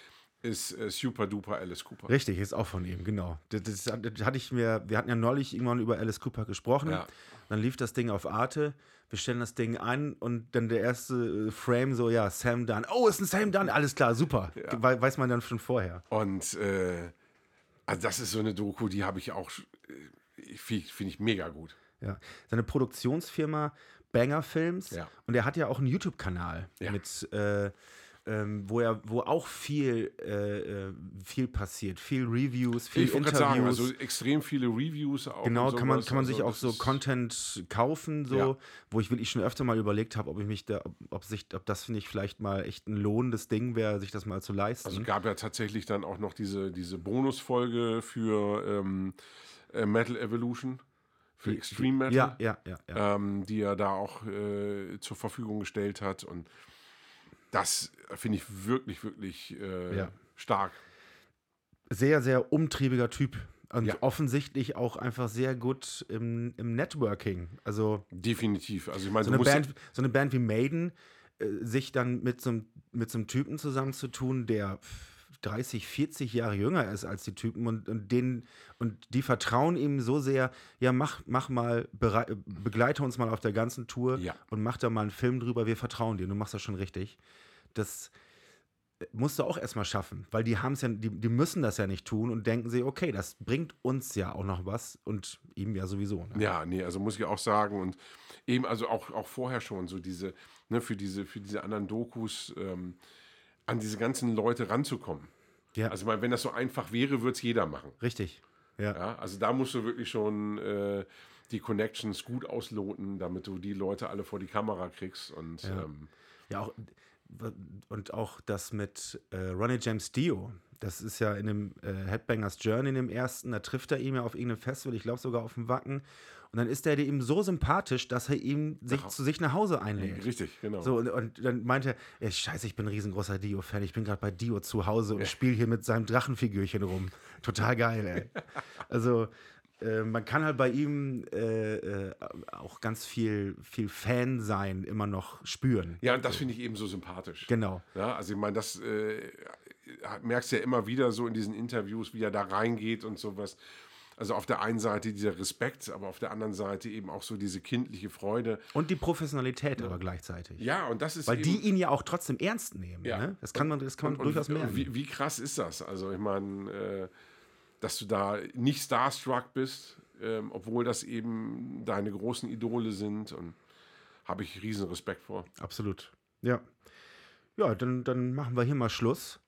ist äh, Super Duper Alice Cooper. Richtig, ist auch von ihm, genau. Das, das, das hatte ich mir, wir hatten ja neulich irgendwann über Alice Cooper gesprochen. Ja. Dann lief das Ding auf Arte. Wir stellen das Ding an und dann der erste äh, Frame so, ja, Sam Dunn. Oh, ist ein Sam Dunn, alles klar, super. We weiß man dann schon vorher. Und äh, also das ist so eine Doku, die habe ich auch, äh, finde find ich mega gut. Ja. Seine Produktionsfirma Banger Films Ja. und er hat ja auch einen YouTube-Kanal Ja. mit äh, ähm, wo er, wo auch viel, äh, äh, viel passiert, viel Reviews, viel Ich Interviews. sagen, also extrem viele Reviews auch. Genau, kann man, kann man Also sich auch das so Content kaufen, so, Ja. wo ich wirklich schon öfter mal überlegt habe, ob ich mich da, ob, ob sich, ob das finde ich vielleicht mal echt ein lohnendes Ding wäre, sich das mal zu leisten. Also gab ja tatsächlich dann auch noch diese, diese Bonusfolge für ähm, äh, Metal Evolution, für Extreme Metal. ja, ja, ja, ja. ähm, die er da auch äh, zur Verfügung gestellt hat. Und das finde ich wirklich, wirklich äh, Ja. stark. Sehr, sehr umtriebiger Typ. Und Ja. offensichtlich auch einfach sehr gut im, im Networking. Also Definitiv. Also ich meine, so eine, Band, so eine Band wie Maiden, äh, sich dann mit so, einem- mit so einem Typen zusammenzutun, der 30, 40 Jahre jünger ist als die Typen und, und denen und die vertrauen ihm so sehr, ja, mach, mach mal, begleite uns mal auf der ganzen Tour Ja. und mach da mal einen Film drüber, wir vertrauen dir, du machst das schon richtig. Das äh, musst du auch erstmal schaffen, weil die haben es ja, die, die müssen das ja nicht tun und denken sich, okay, das bringt uns ja auch noch was und ihm ja sowieso. Ne? Ja, nee, also muss ich auch sagen. Und eben, also auch, auch vorher schon so diese, ne, für diese, für diese anderen Dokus ähm, an diese ganzen Leute ranzukommen. Ja. Also wenn das so einfach wäre, würde es jeder machen. Richtig. Ja. Ja, also da musst du wirklich schon äh, die Connections gut ausloten, damit du die Leute alle vor die Kamera kriegst. Und ähm, Ja, auch, und auch das mit äh, Ronnie James Dio. Das ist ja in dem äh, Headbangers Journey in dem ersten, da trifft er ihn ja auf irgendeinem Festival, ich glaube sogar auf dem Wacken. Und dann ist er ihm so sympathisch, dass er ihm sich Ach. zu sich nach Hause einlädt. Richtig, genau. So, und, und dann meinte er, ey, scheiße, ich bin ein riesengroßer Dio-Fan, ich bin gerade bei Dio zu Hause und spiele hier mit seinem Drachenfigürchen rum. Total geil, ey. [laughs] Also, äh, man kann halt bei ihm äh, äh, auch ganz viel, viel Fan sein, immer noch spüren. Ja, und das finde ich eben so sympathisch. Genau. Ja, also ich meine, das äh, merkst du ja immer wieder so in diesen Interviews, wie er da reingeht und sowas. Also auf der einen Seite dieser Respekt, aber auf der anderen Seite eben auch so diese kindliche Freude. Und die Professionalität aber gleichzeitig. Ja, und das ist Weil die ihn ja auch trotzdem ernst nehmen. Ja. Ne? Das kann man, das kann man und, durchaus und, merken. Wie, wie krass ist das? Also ich meine, äh, dass du da nicht starstruck bist, ähm, obwohl das eben deine großen Idole sind und habe ich riesen Respekt vor. Absolut. Ja. Ja, dann, dann machen wir hier mal Schluss.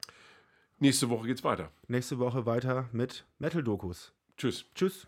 Nächste Woche geht's weiter. Nächste Woche weiter mit Metal-Dokus. Tschüss. Tschüss.